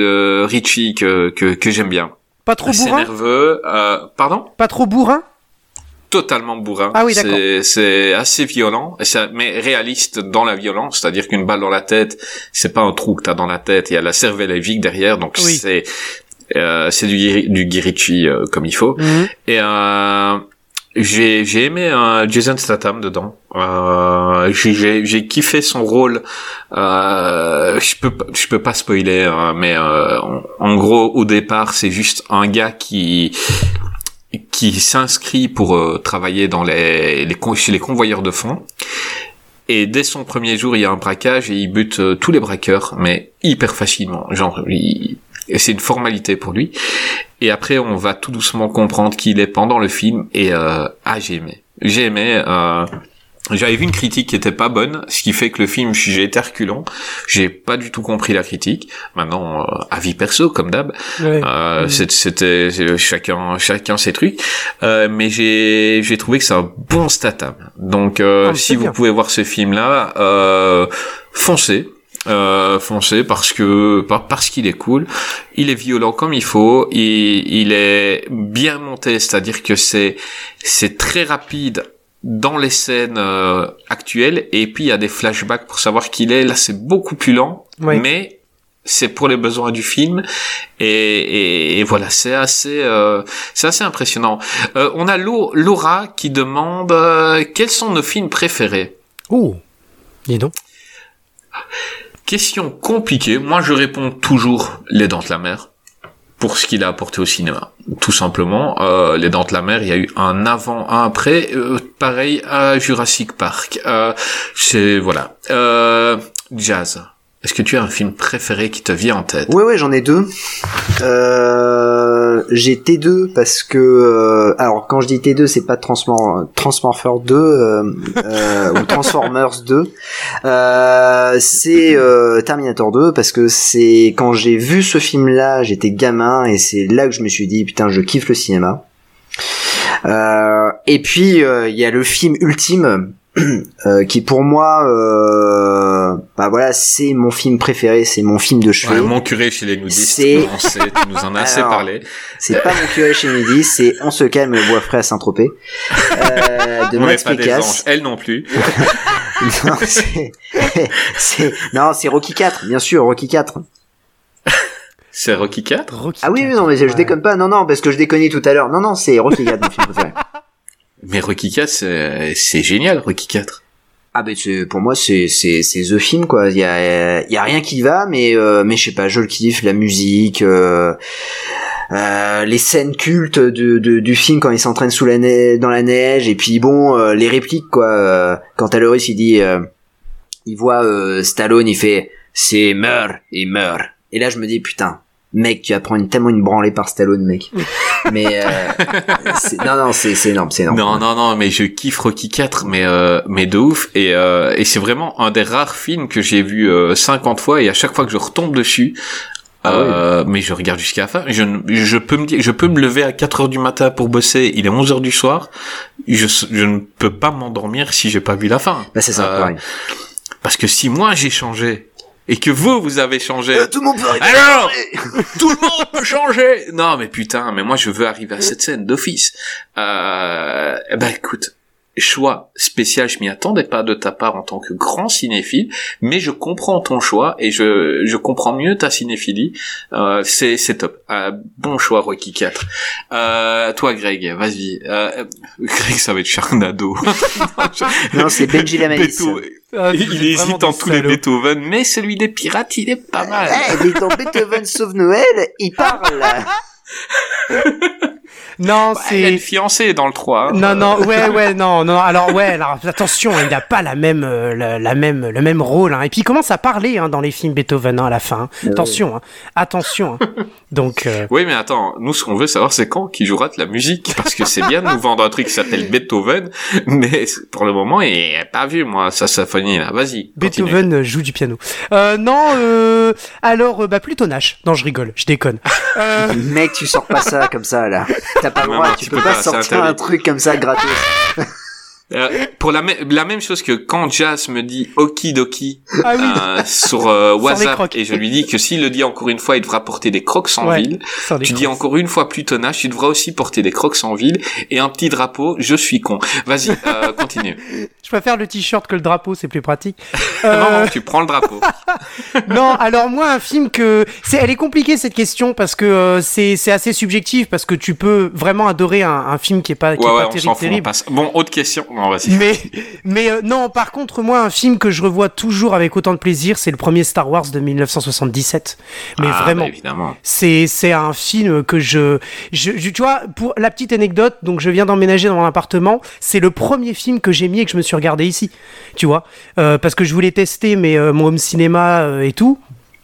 le Richie que que, que j'aime bien. Pas trop C'est bourrin nerveux. Euh, pardon? Pas trop bourrin? Totalement bourrin. Ah oui, d'accord. C'est- assez violent, mais réaliste dans la violence. C'est-à-dire qu'une balle dans la tête, c'est pas un trou que t'as dans la tête. Il y a la cervelle et vigue derrière, donc Oui. c'est euh, c'est du du Guy Ritchie euh, comme il faut. Mhm. Et euh, j'ai j'ai aimé euh, Jason Statham dedans. Euh, j'ai- kiffé son rôle. Euh, je peux je peux pas spoiler, hein, mais euh, en, gros au départ c'est juste un gars qui qui s'inscrit pour euh, travailler dans les, les chez les convoyeurs de fonds. Et dès son premier jour, il y a un braquage et il bute euh, tous les braqueurs, mais hyper facilement. Genre, il- c'est une formalité pour lui. Et après, on va tout doucement comprendre qui il est pendant le film. Et euh, ah, j'ai aimé. J'ai aimé. Euh, j'avais vu une critique qui était pas bonne, ce qui fait que le film, j'ai été reculant. J'ai pas du tout compris la critique. Maintenant, euh, avis perso, comme d'hab. Ouais. Euh, C'était chacun chacun ses trucs, Euh, mais j'ai j'ai trouvé que c'est un bon statam. Donc euh, Ah, si vous bien. pouvez voir ce film là, euh, foncez. Euh, foncez parce que par- parce qu'il est cool, il est violent comme il faut, il, il est bien monté, c'est-à-dire que c'est c'est très rapide dans les scènes euh, actuelles et puis il y a des flashbacks pour savoir qui il est. Là, c'est beaucoup plus lent, Oui. mais c'est pour les besoins du film et, et, et voilà c'est assez euh, c'est assez impressionnant Euh, on a Lau- Laura qui demande euh, quels sont nos films préférés? Oh. Dis donc. question compliquée moi je réponds toujours Les Dents de la Mer pour ce qu'il a apporté au cinéma. Tout simplement euh, Les Dents de la Mer il y a eu un avant un après euh, pareil à Jurassic Park. Euh, c'est voilà. Jazz est-ce que tu as un film préféré qui te vient en tête? Ouais, ouais, j'en ai deux. Euh, j'ai T2 parce que, euh, alors quand je dis T2, c'est pas Transmor Transmorphers 2 euh, euh, ou Transformers 2. Euh, c'est euh, Terminator 2 parce que c'est quand j'ai vu ce film-là, j'étais gamin et c'est là que je me suis dit putain, je kiffe le cinéma. Euh, et puis euh, il y a le film ultime euh, qui pour moi, euh, bah voilà, c'est mon film préféré, c'est mon film de chevet. Ouais, mon curé chez les nudistes, C'est- on sait, tu nous en as assez parlé. C'est pas mon curé chez midi, c'est On se calme le bois frais à Saint-Tropez. Euh, de On Max pas des anges, Pécasse. elle non plus. non, c'est, c'est, non, c'est Rocky 4, bien sûr, Rocky 4. C'est Rocky 4 Rocky Ah oui, non, mais je Ouais. déconne pas, non, non, parce que je déconnais tout à l'heure. Non, non, c'est Rocky 4, mon film préféré. Mais Rocky 4, c'est c'est génial, Rocky 4. Ah ben c'est pour moi c'est c'est c'est the film quoi. Il y a il y a rien qui va mais euh, mais je sais pas, je le kiffe, la musique, euh, euh, les scènes cultes de, de- du film quand il s'entraîne sous la neige, dans la neige et puis bon euh, les répliques quoi. Euh, quand Aloris il dit euh, il voit euh, Stallone il fait c'est meurt il meurt et là je me dis putain mec tu vas prendre une, tellement une branlée par Stallone mec. mais euh, non non c'est c'est énorme c'est énorme. Non, non, non, mais je kiffe Rocky 4, mais euh, mais de ouf. Et, euh, et c'est vraiment un des rares films que j'ai vu euh, 50 fois et à chaque fois que je retombe dessus, Ah euh, mais je regarde jusqu'à la fin. Je, ne- je peux me dire, je peux me lever à 4 heures du matin pour bosser. Il est 11 heures du soir. Je, je ne peux pas m'endormir si j'ai pas vu la fin. Bah c'est ça Euh. Parce que si moi j'ai changé et que vous, vous avez changé. Euh, tout le monde peut arriver. Alors, tout le monde peut changer. Non, mais putain, mais moi je veux arriver à cette scène d'office. Euh, ben écoute, choix spécial, je m'y attendais pas de ta part en tant que grand cinéphile, mais je comprends ton choix et je, je comprends mieux ta cinéphilie. Euh, c'est c'est top. Euh, bon choix Rocky 4. Euh, toi Greg, vas-y. Euh, Greg, ça va être Charnado. Non, c'est Benji. Beethoven. Ah, Il, hésite en tous les. Beethoven, mais celui des pirates, il est pas mal. Eh, mais dans Beethoven sauve Noël, il parle. Non, Bah, il a une c'est. fiancée dans le 3. hein. Non, non, ouais, ouais, non, non. Alors, ouais, alors attention, il n'a pas la même, euh, la, la même, le même rôle. Hein. Et puis, il commence à parler hein, dans les films Beethoven hein, à la fin. hein. Attention, hein. attention. hein. Donc, euh, Oui, mais attends, nous, ce qu'on veut savoir, c'est quand qui jouera de la musique. Parce que c'est bien de nous vendre un truc qui s'appelle Beethoven, mais pour le moment, il est pas vu, moi, ça symphonie, là. Vas-y. Beethoven joue du piano. Euh, non, euh, alors, euh, bah, plutôt Nash. Non, je rigole, je déconne. Euh, Mec, tu sors pas ça comme ça là. T'as pas le Non, droit, tu peux pas sortir un truc comme ça gratos. Euh, pour la, la même chose que quand Jazz me dit okidoki ah oui. euh, sur euh, WhatsApp et je lui dis que s'il le dit encore une fois, il devra porter des crocs en Ouais, ville. Tu dis encore une fois Plutonage, tu devras aussi porter des crocs en ville et un petit drapeau. Je suis con. Vas-y, euh, continue. Je préfère le t-shirt que le drapeau, c'est plus pratique. Non, Euh, non, tu prends le drapeau. non, alors moi, un film que c'est, elle est compliquée cette question parce que euh, c'est c'est assez subjectif parce que tu peux vraiment adorer un, un film qui est pas qui Ouais, est pas terrible, fout, terrible. Bon, autre question. Non, vas-y. Mais mais euh, non, par contre, moi, un film que je revois toujours avec autant de plaisir, c'est le premier Star Wars de 1977. Mais Ah, vraiment. bah, évidemment. C'est c'est un film que je, je, je- tu vois pour la petite anecdote donc je viens d'emménager dans mon appartement c'est le premier film que j'ai mis et que je me suis regardé ici tu vois Euh, parce que je voulais tester mais euh, mon home cinéma euh, et tout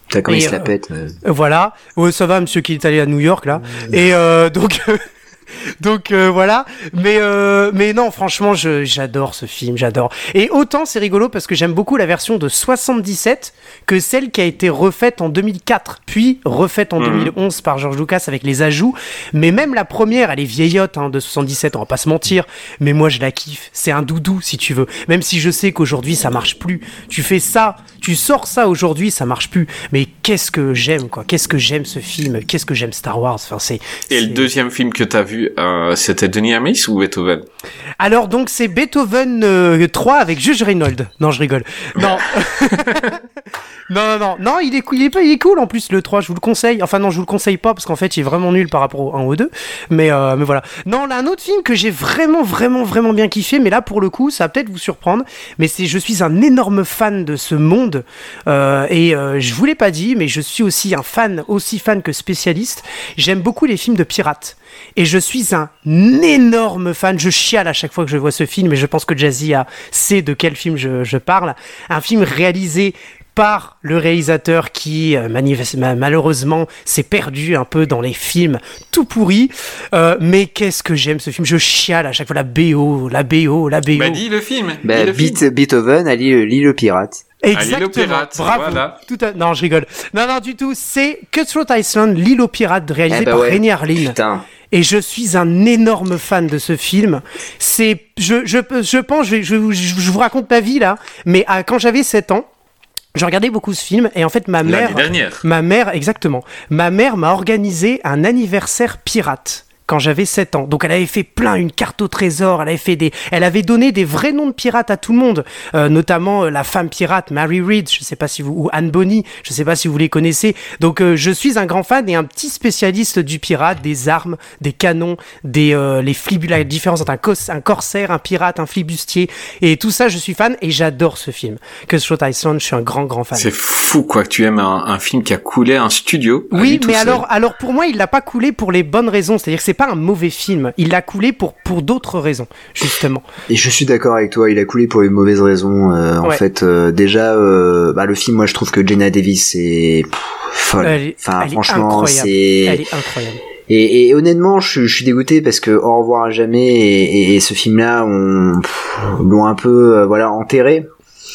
T'as quand Et, il se la pète. euh. Voilà ouais ça va monsieur qui est allé à New York là et euh, donc donc euh, voilà. Mais euh, mais non franchement je j'adore ce film j'adore. Et autant c'est rigolo parce que j'aime beaucoup la version de 77 que celle qui a été refaite en 2004 puis refaite en Mhm. 2011 par George Lucas avec les ajouts. Mais même la première elle est vieillotte hein, de 77 on va pas se mentir. Mais moi je la kiffe. C'est un doudou si tu veux. Même si je sais qu'aujourd'hui ça marche plus. Tu fais ça tu sors ça aujourd'hui ça marche plus. Mais qu'est-ce que j'aime quoi qu'est-ce que j'aime ce film? Qu'est-ce que j'aime Star Wars? Enfin c'est Et le deuxième film que t'as vu, euh, c'était Denis Amis ou Beethoven? Alors donc c'est Beethoven euh, 3 avec Judge Reinhold. Non, je rigole. Non. non, non, non, non, il est, cool- il, est, pas- il est cool en plus le 3, je vous le conseille. Enfin non, je vous le conseille pas parce qu'en fait il est vraiment nul par rapport au 1 ou au 2. Mais, euh, mais voilà. Non, là un autre film que j'ai vraiment, vraiment, vraiment bien kiffé, mais là pour le coup ça va peut-être vous surprendre. Mais c'est, je suis un énorme fan de ce monde. Euh, et euh, je vous l'ai pas dit, mais je suis aussi un fan, aussi fan que spécialiste. J'aime beaucoup les films de pirates. Et je suis un énorme fan. Je chiale à chaque fois que je vois ce film, et je pense que Jazzy a, sait de quel film je, je parle. Un film réalisé par le réalisateur qui euh, malheureusement s'est perdu un peu dans les films tout pourris. Euh, mais qu'est-ce que j'aime ce film Je chiale à chaque fois la BO, la BO, la BO. Bah dis le film. Bah, dis le film. Beethoven à l'île l'île aux pirates. Exactement. l'île aux pirates, Bravo. voilà. Tout à... Non, je rigole. Non, non, du tout. C'est Cutthroat Island, l'île aux pirates, réalisé Eh bah par ouais. René Harlin. Putain. Et je suis un énorme fan de ce film. C'est, je, je, je pense, je, je, je- je vous raconte ma vie là, mais à- quand j'avais 7 ans, je regardais beaucoup ce film et en fait ma mère, L'année dernière. ma mère, exactement, ma mère m'a organisé un anniversaire pirate quand j'avais 7 ans. Donc elle avait fait plein, une carte au trésor, elle avait fait des, elle avait donné des vrais noms de pirates à tout le monde, euh, notamment euh, la femme pirate Mary Reed, je sais pas si vous, ou Anne Bonny, je sais pas si vous les connaissez. Donc euh, je suis un grand fan et un petit spécialiste du pirate, des armes, des canons, des euh, les flibus, la différence entre un, cos- un corsaire, un pirate, un flibustier et tout ça, je suis fan et j'adore ce film. Que Shot Island, je suis un grand grand fan. C'est fou quoi que tu aimes un, un film qui a coulé un studio. lui Oui, mais alors, alors pour moi, il l'a pas coulé pour les bonnes raisons. C'est-à-dire que c'est pas un mauvais film. Il l'a coulé pour pour d'autres raisons, justement. Et je suis d'accord avec toi, il a coulé pour les mauvaises raisons. euh, En Ouais. fait, euh, déjà, euh, bah, le film, moi, je trouve que Jenna Davis est pff, folle. Elle enfin, elle franchement, c'est. Elle est incroyable. Et, et honnêtement, je, suis- je suis dégoûté parce que Au revoir à jamais et, et- et ce film-là, on l'ont un peu, euh, voilà, enterré.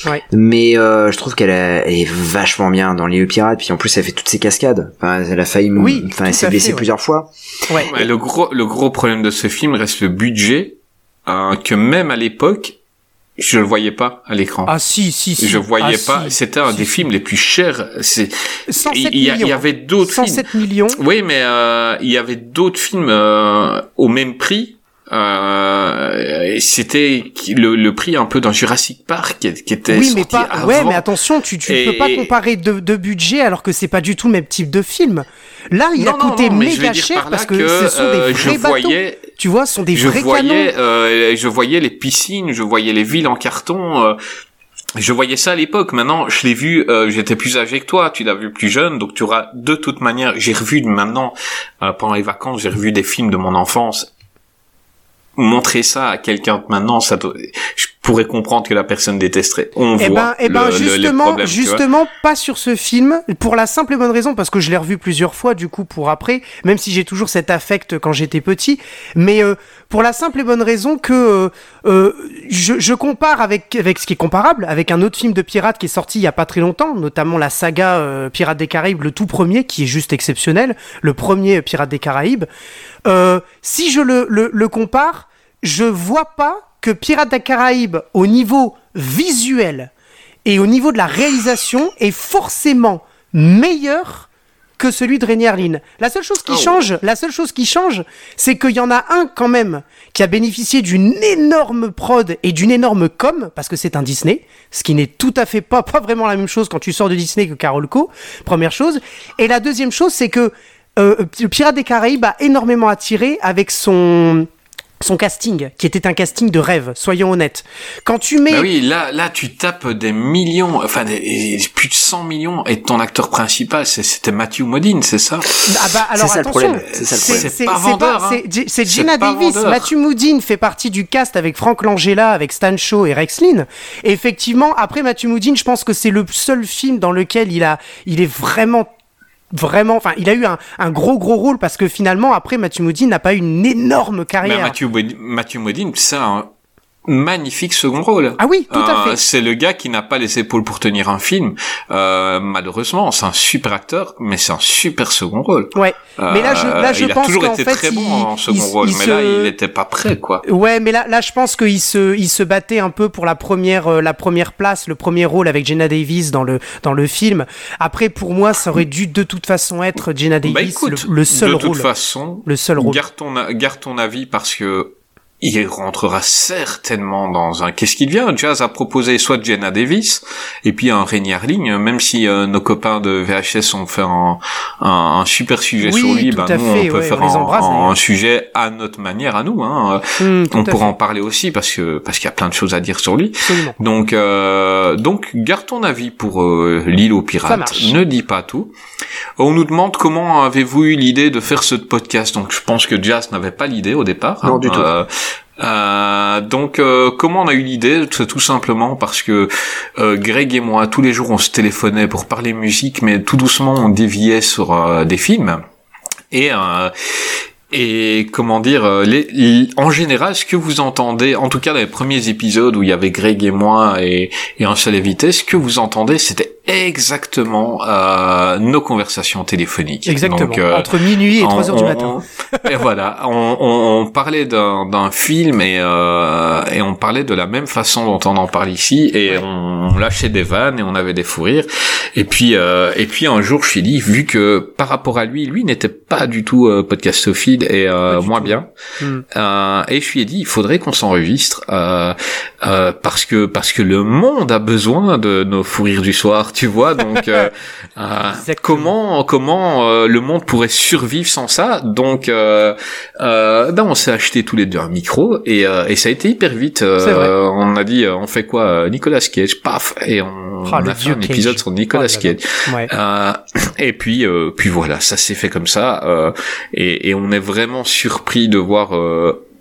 Ouais. Mais euh, je trouve qu'elle est vachement bien dans les pirates. Puis en plus, elle fait toutes ses cascades. Enfin, elle a failli, Oui, enfin, elle s'est blessée ouais. plusieurs fois. Ouais. Le gros le gros problème de ce film reste le budget euh, que même à l'époque je le voyais pas à l'écran. Ah si, si, si. je voyais Ah, pas. si. C'était un Si, des si. films les plus chers. C'est 107 il y, y avait d'autres films. 107 millions. Oui, mais euh, il y avait d'autres films euh, au même prix. Euh, c'était le, le prix un peu d'un Jurassic Park qui, qui était Oui, mais sorti pas. avant. Ouais, mais attention, tu, tu Et- peux pas comparer deux de budget alors que c'est pas du tout le même type de film. Là, il a Non, coûté non, mais je méga cher parce que, que, ce sont euh, des je vrais bateaux. voyais, Tu vois, ce sont des je vrais voyais, canons. euh, je voyais les piscines, je voyais les villes en carton. euh, je voyais ça à l'époque. Maintenant, je l'ai vu. euh, J'étais plus âgé que toi. Tu l'as vu plus jeune, donc tu auras de toute manière. J'ai revu maintenant euh, pendant les vacances. J'ai revu des films de mon enfance. Montrer ça à quelqu'un maintenant, ça, doit- je pourrais comprendre que la personne détesterait. On Eh voit ben, eh ben, le- le- les justement, justement, pas sur ce film, pour la simple et bonne raison, parce que je l'ai revu plusieurs fois, du coup, pour après, même si j'ai toujours cet affect quand j'étais petit, mais euh, pour la simple et bonne raison que euh, euh, je, je compare avec, avec ce qui est comparable, avec un autre film de pirate qui est sorti il y a pas très longtemps, notamment la saga euh, Pirates des Caraïbes, le tout premier, qui est juste exceptionnel, le premier Pirates des Caraïbes. Euh, si je le, le, le compare, je vois pas que Pirates des Caraïbes, au niveau visuel et au niveau de la réalisation, est forcément meilleur que celui de Rainier Lynn. La seule chose qui Oh. change, la seule chose qui change, c'est qu'il y en a un quand même qui a bénéficié d'une énorme prod et d'une énorme com, parce que c'est un Disney, ce qui n'est tout à fait pas, pas vraiment la même chose quand tu sors de Disney que Carolco, première chose. Et la deuxième chose, c'est que euh, le Pirate des Caraïbes a énormément attiré avec son son casting, qui était un casting de rêve, soyons honnêtes. Quand tu mets... Bah oui, là, là, tu tapes des millions, enfin, des, plus de 100 millions, et ton acteur principal, c'était Matthew Modine, c'est ça? Ah bah alors C'est ça le attention, problème, c'est pas vendeur, hein. c'est- Gina Davis, vendeur. Matthew Modine fait partie du cast avec Frank Langella, avec Stan Shaw et Rex Lynn. Et effectivement, après Matthew Modine, je pense que c'est le seul film dans lequel il a, il est vraiment vraiment enfin il a eu un, un gros gros rôle parce que finalement après Matthew Modine n'a pas eu une énorme carrière. Bod- Matthew Modine, c'est un magnifique second rôle. ah oui tout à Euh, fait C'est le gars qui n'a pas les épaules pour tenir un film. Euh, malheureusement, c'est un super acteur, mais c'est un super second rôle. ouais mais là je là je Euh, il pense a toujours qu'en été fait très bon il- en second il- rôle, il mais se- là, il n'était pas prêt, quoi. Ouais, mais là, là, je pense qu'il se, il se battait un peu pour la première, euh, la première place, le premier rôle avec Jenna Davis dans le, dans le film. Après, pour moi, ça aurait dû de toute façon être Jenna Davis Bah écoute, le, le seul de rôle. toute façon, Le seul rôle. garde ton, garde ton avis parce que il rentrera certainement dans un. Qu'est-ce qu'il vient Jazz a proposé soit Jenna Davis et puis un Rainier Harling, même si euh, nos copains de VHS ont fait un, un, un super sujet Oui, sur lui, bah, nous fait, on peut ouais, faire on un, embrasse, un- d'ailleurs. un sujet à notre manière, à nous. Hein. Hum, on pourra fait. en parler aussi parce que parce qu'il y a plein de choses à dire sur lui. Absolument. Donc, euh, donc, garde ton avis pour euh, l'île aux pirates. Ne dis pas tout. On nous demande comment avez-vous eu l'idée de faire ce podcast. Donc, je pense que Jazz n'avait pas l'idée au départ. Non, du tout. Euh, donc, euh, comment on a eu l'idée? C'est tout simplement parce que euh, Greg et moi, tous les jours, on se téléphonait pour parler musique, mais tout doucement, on déviait sur euh, des films. Et euh, et comment dire, euh, les, les- en général, ce que vous entendez, en tout cas dans les premiers épisodes où il y avait Greg et moi et, et un seul invité, ce que vous entendez, c'était exactement euh, nos conversations téléphoniques. Exactement. Donc, euh, Entre minuit et on- 3 heures du matin. on- et voilà, on, on- on parlait d'un film et, euh, et on parlait de la même façon dont on en parle ici et on, lâchait des vannes et on avait des fous rires. Et puis euh, et puis un jour, je suis dit, vu que par rapport à lui, lui n'était pas du tout euh, podcastophile et euh, Pas du moi tout. bien. Euh, et je lui ai dit, il faudrait qu'on s'enregistre euh, euh, parce que parce que le monde a besoin de nos fous rires du soir, tu vois. Donc euh, euh, comment comment euh, le monde pourrait survivre sans ça? Donc euh, euh, ben on s'est acheté tous les deux un micro et, euh, et ça a été hyper vite. Euh, on a dit, euh, on fait quoi euh, Nicolas Cage, paf, et on, Ah, on a fait un Cage. épisode sur Nicolas Oh. Cage. Ouais. Euh, et puis, euh, puis voilà, ça s'est fait comme ça, euh, et, et on est vraiment surpris de voir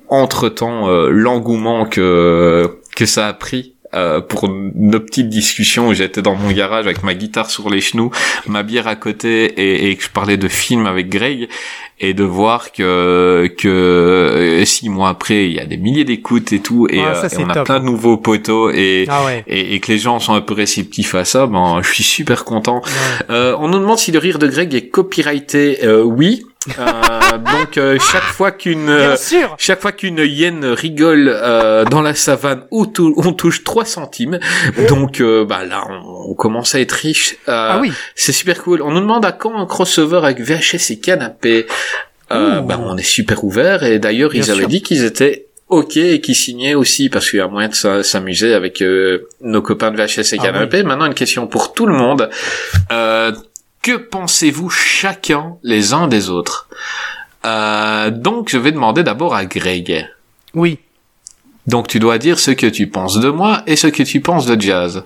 entre temps l'engouement que que ça a pris. euh, pour nos petites discussions où j'étais dans mon garage avec ma guitare sur les genoux, ma bière à côté et, et que je parlais de films avec Greg et de voir que que euh, six mois après il y a des milliers d'écoutes et tout et, euh, ça, et c'est on a plein de nouveaux poteaux et Ah ouais. et, et que les gens sont un peu réceptifs à ça, ben je suis super content. Ouais. Euh, on nous demande si le rire de Greg est copyrighté. Euh, oui, Euh, donc euh, chaque fois qu'une euh, chaque fois qu'une hyène rigole euh, dans la savane, on, tou- on touche 3 centimes. Donc euh, bah là, on, on commence à être riche. Ah oui. C'est super cool. On nous demande à quand un crossover avec VHS et canapé. Euh, bah, on est super ouvert et d'ailleurs ils avaient sûr. dit qu'ils étaient ok et qu'ils signaient aussi parce qu'il y a moyen de s'a- s'amuser avec euh, nos copains de VHS et Ah canapé. Maintenant une question pour tout le monde. Euh, que pensez-vous chacun les uns des autres? Euh, Donc je vais demander d'abord à Greg. Oui. Donc tu dois dire ce que tu penses de moi et ce que tu penses de Jazz.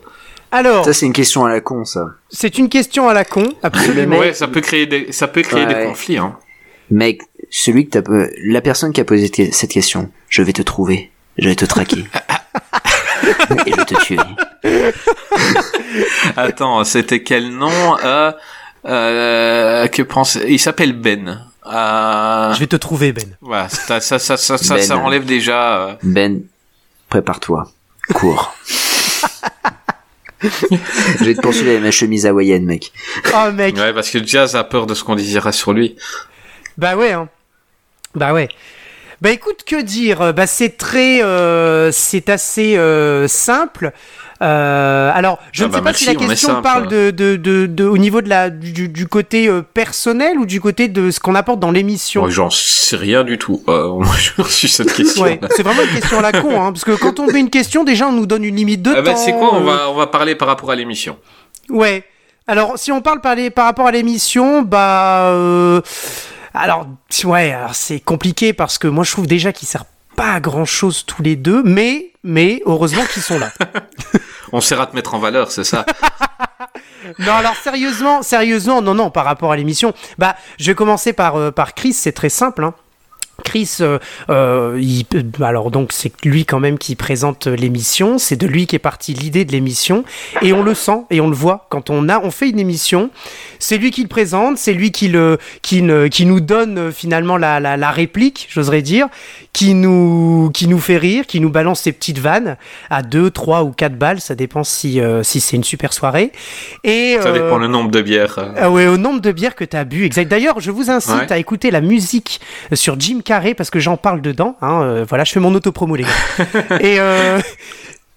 Alors, Ça, c'est une question à la con, ça. c'est une question à la con, absolument. mec- Ouais, ça peut créer des, ça peut créer Ouais. des conflits. Hein. Mec, celui que t'as, euh, la personne qui a posé te- cette question, je vais te trouver, je vais te traquer. Et je vais te tuer. Attends, c'était quel nom euh, euh, Que pense Il s'appelle Ben. Euh, Je vais te trouver, Ben. voilà, ça, ça, ça, ça, ça, Ben. ça enlève déjà. euh, Ben, prépare-toi. Cours. je vais te poursuivre avec ma chemise hawaïenne, mec. Oh, mec. Ouais, parce que Jazz a peur de ce qu'on dira sur lui. Bah ouais, hein. Bah ouais. Bah écoute, que dire? Bah c'est très, euh, c'est assez euh, simple. Euh, alors, je Ah ne bah sais pas merci, si la on est question parle de, de, de, de- au niveau de la, du, du côté euh, personnel ou du côté de ce qu'on apporte dans l'émission? Moi, j'en sais rien du tout. Euh, moi, reçu cette question. Ouais, c'est vraiment une question à la con, hein, parce que quand on met une question, déjà on nous donne une limite de Ah bah, temps. c'est quoi On va, on va parler par rapport à l'émission. Ouais. Alors, si on parle par, les- par rapport à l'émission, bah. euh, alors, ouais, alors c'est compliqué parce que moi je trouve déjà qu'ils servent pas à grand chose tous les deux, mais, mais heureusement qu'ils sont là. On essaiera de mettre en valeur, c'est ça. non, alors sérieusement, sérieusement, non, non, par rapport à l'émission, bah, je vais commencer par, euh, par Chris, c'est très simple, hein. Chris, euh, euh, il- alors donc c'est lui quand même qui présente l'émission, c'est de lui qu'est partie l'idée de l'émission, et on le sent et on le voit quand on a, on fait une émission, c'est lui qui le présente, c'est lui qui le, qui ne, qui nous donne euh, finalement la, la, la réplique, j'oserais dire, qui nous, qui nous fait rire, qui nous balance ses petites vannes à 2, 3 ou 4 balles, ça dépend si, euh, si c'est une super soirée, et Ça dépend le nombre de bières. ah ouais, au nombre de bières que tu as bu, exact. D'ailleurs, je vous incite Ouais. à écouter la musique sur Jim Carrey parce que j'en parle dedans. Hein, euh, voilà, je fais mon autopromo, les gars. et, euh,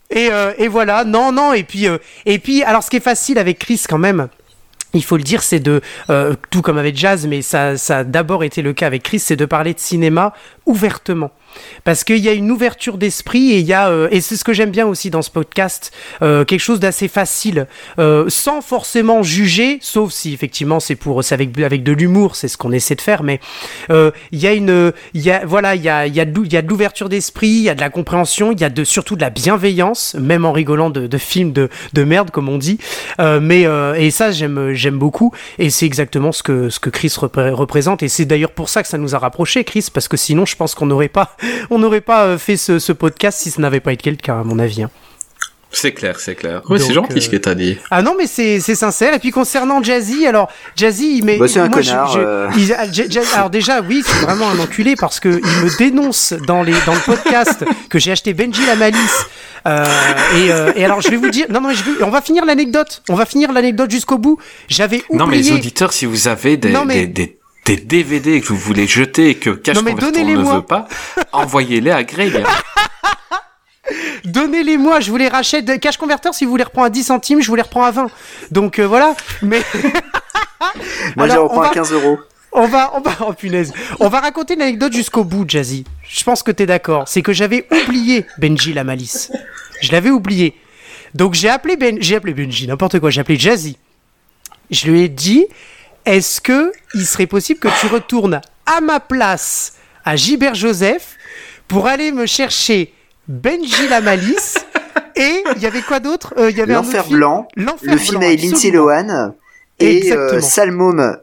et, euh, et voilà, non, non, et puis, et puis, alors ce qui est facile avec Chris quand même. Il faut le dire, c'est de, euh, tout comme avec Jazz, mais ça, ça a d'abord été le cas avec Chris, c'est de parler de cinéma ouvertement. Parce qu'il y a une ouverture d'esprit et il y a, euh, et c'est ce que j'aime bien aussi dans ce podcast, euh, quelque chose d'assez facile, euh, sans forcément juger, sauf si effectivement c'est pour, c'est avec, avec de l'humour, c'est ce qu'on essaie de faire, mais il y a une, il y a, voilà, il y a, il y a de de l'ouverture d'esprit, il y a de la compréhension, il y a de, surtout de la bienveillance, même en rigolant de, de films de, de merde comme on dit, mais et ça j'aime, j'aime beaucoup, et c'est exactement ce que, ce que Chris repré- représente, et c'est d'ailleurs pour ça que ça nous a rapprochés, Chris, parce que sinon je pense qu'on n'aurait pas, on n'aurait pas euh, fait ce, ce podcast si ça n'avait pas été le cas, à mon avis. hein. C'est clair, c'est clair. Oui, c'est gentil euh, ce que t'as dit. Ah non, mais c'est sincère. Et puis concernant Jazzy, alors Jazzy, il met. Bah, c'est un moi, je- connard, je- euh. il- alors déjà, oui, c'est vraiment un enculé parce que il me dénonce dans les dans le podcast que j'ai acheté Benji la malice. Euh, et, euh, et alors je vais vous dire, non non, mais je vais- on va finir l'anecdote. On va finir l'anecdote jusqu'au bout. J'avais oublié. Non, mais les auditeurs, si vous avez des, Non, mais- des, des, des DVD que vous voulez jeter et que Cash Non, mais Converter ne donnez-les-moi. veut pas, envoyez-les à Greg. Donnez-les-moi, je vous les rachète. Cash Converter, si vous les reprends à 10 centimes, je vous les reprends à 20. Donc euh, voilà. Mais Moi, je reprends on à va- 15 euros. On va, on va, oh punaise. On va raconter l'anecdote jusqu'au bout, Jazzy. Je pense que t'es d'accord. C'est que j'avais oublié Benji la malice. Je l'avais oublié. Donc j'ai appelé Ben, j'ai appelé Benji, n'importe quoi. J'ai appelé Jazzy. Je lui ai dit, est-ce que il serait possible que tu retournes à ma place à Gilbert Joseph pour aller me chercher Benji la malice et il y avait quoi d'autre? Euh, y avait L'Enfer. Blanc, L'Enfer le film Blanc, avec Lindsay. Lohan et euh,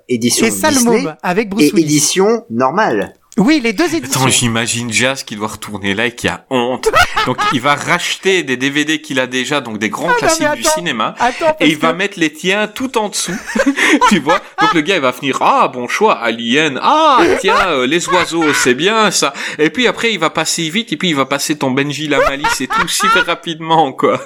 édition Et Disney avec Bruce et Willis. édition normale. Oui, les deux éditions. Attends, j'imagine Jazz qui doit retourner là et qui a honte. Donc, il va racheter des DVD qu'il a déjà, donc des grands Ah, non, classiques du cinéma. Attends, Et il va mettre les tiens tout en dessous. tu vois? Donc le gars, il va finir, ah, bon choix, Alien. Ah, tiens, euh, les oiseaux, c'est bien, ça. Et puis après, il va passer vite, et puis il va passer ton Benji la malice et tout super rapidement, quoi.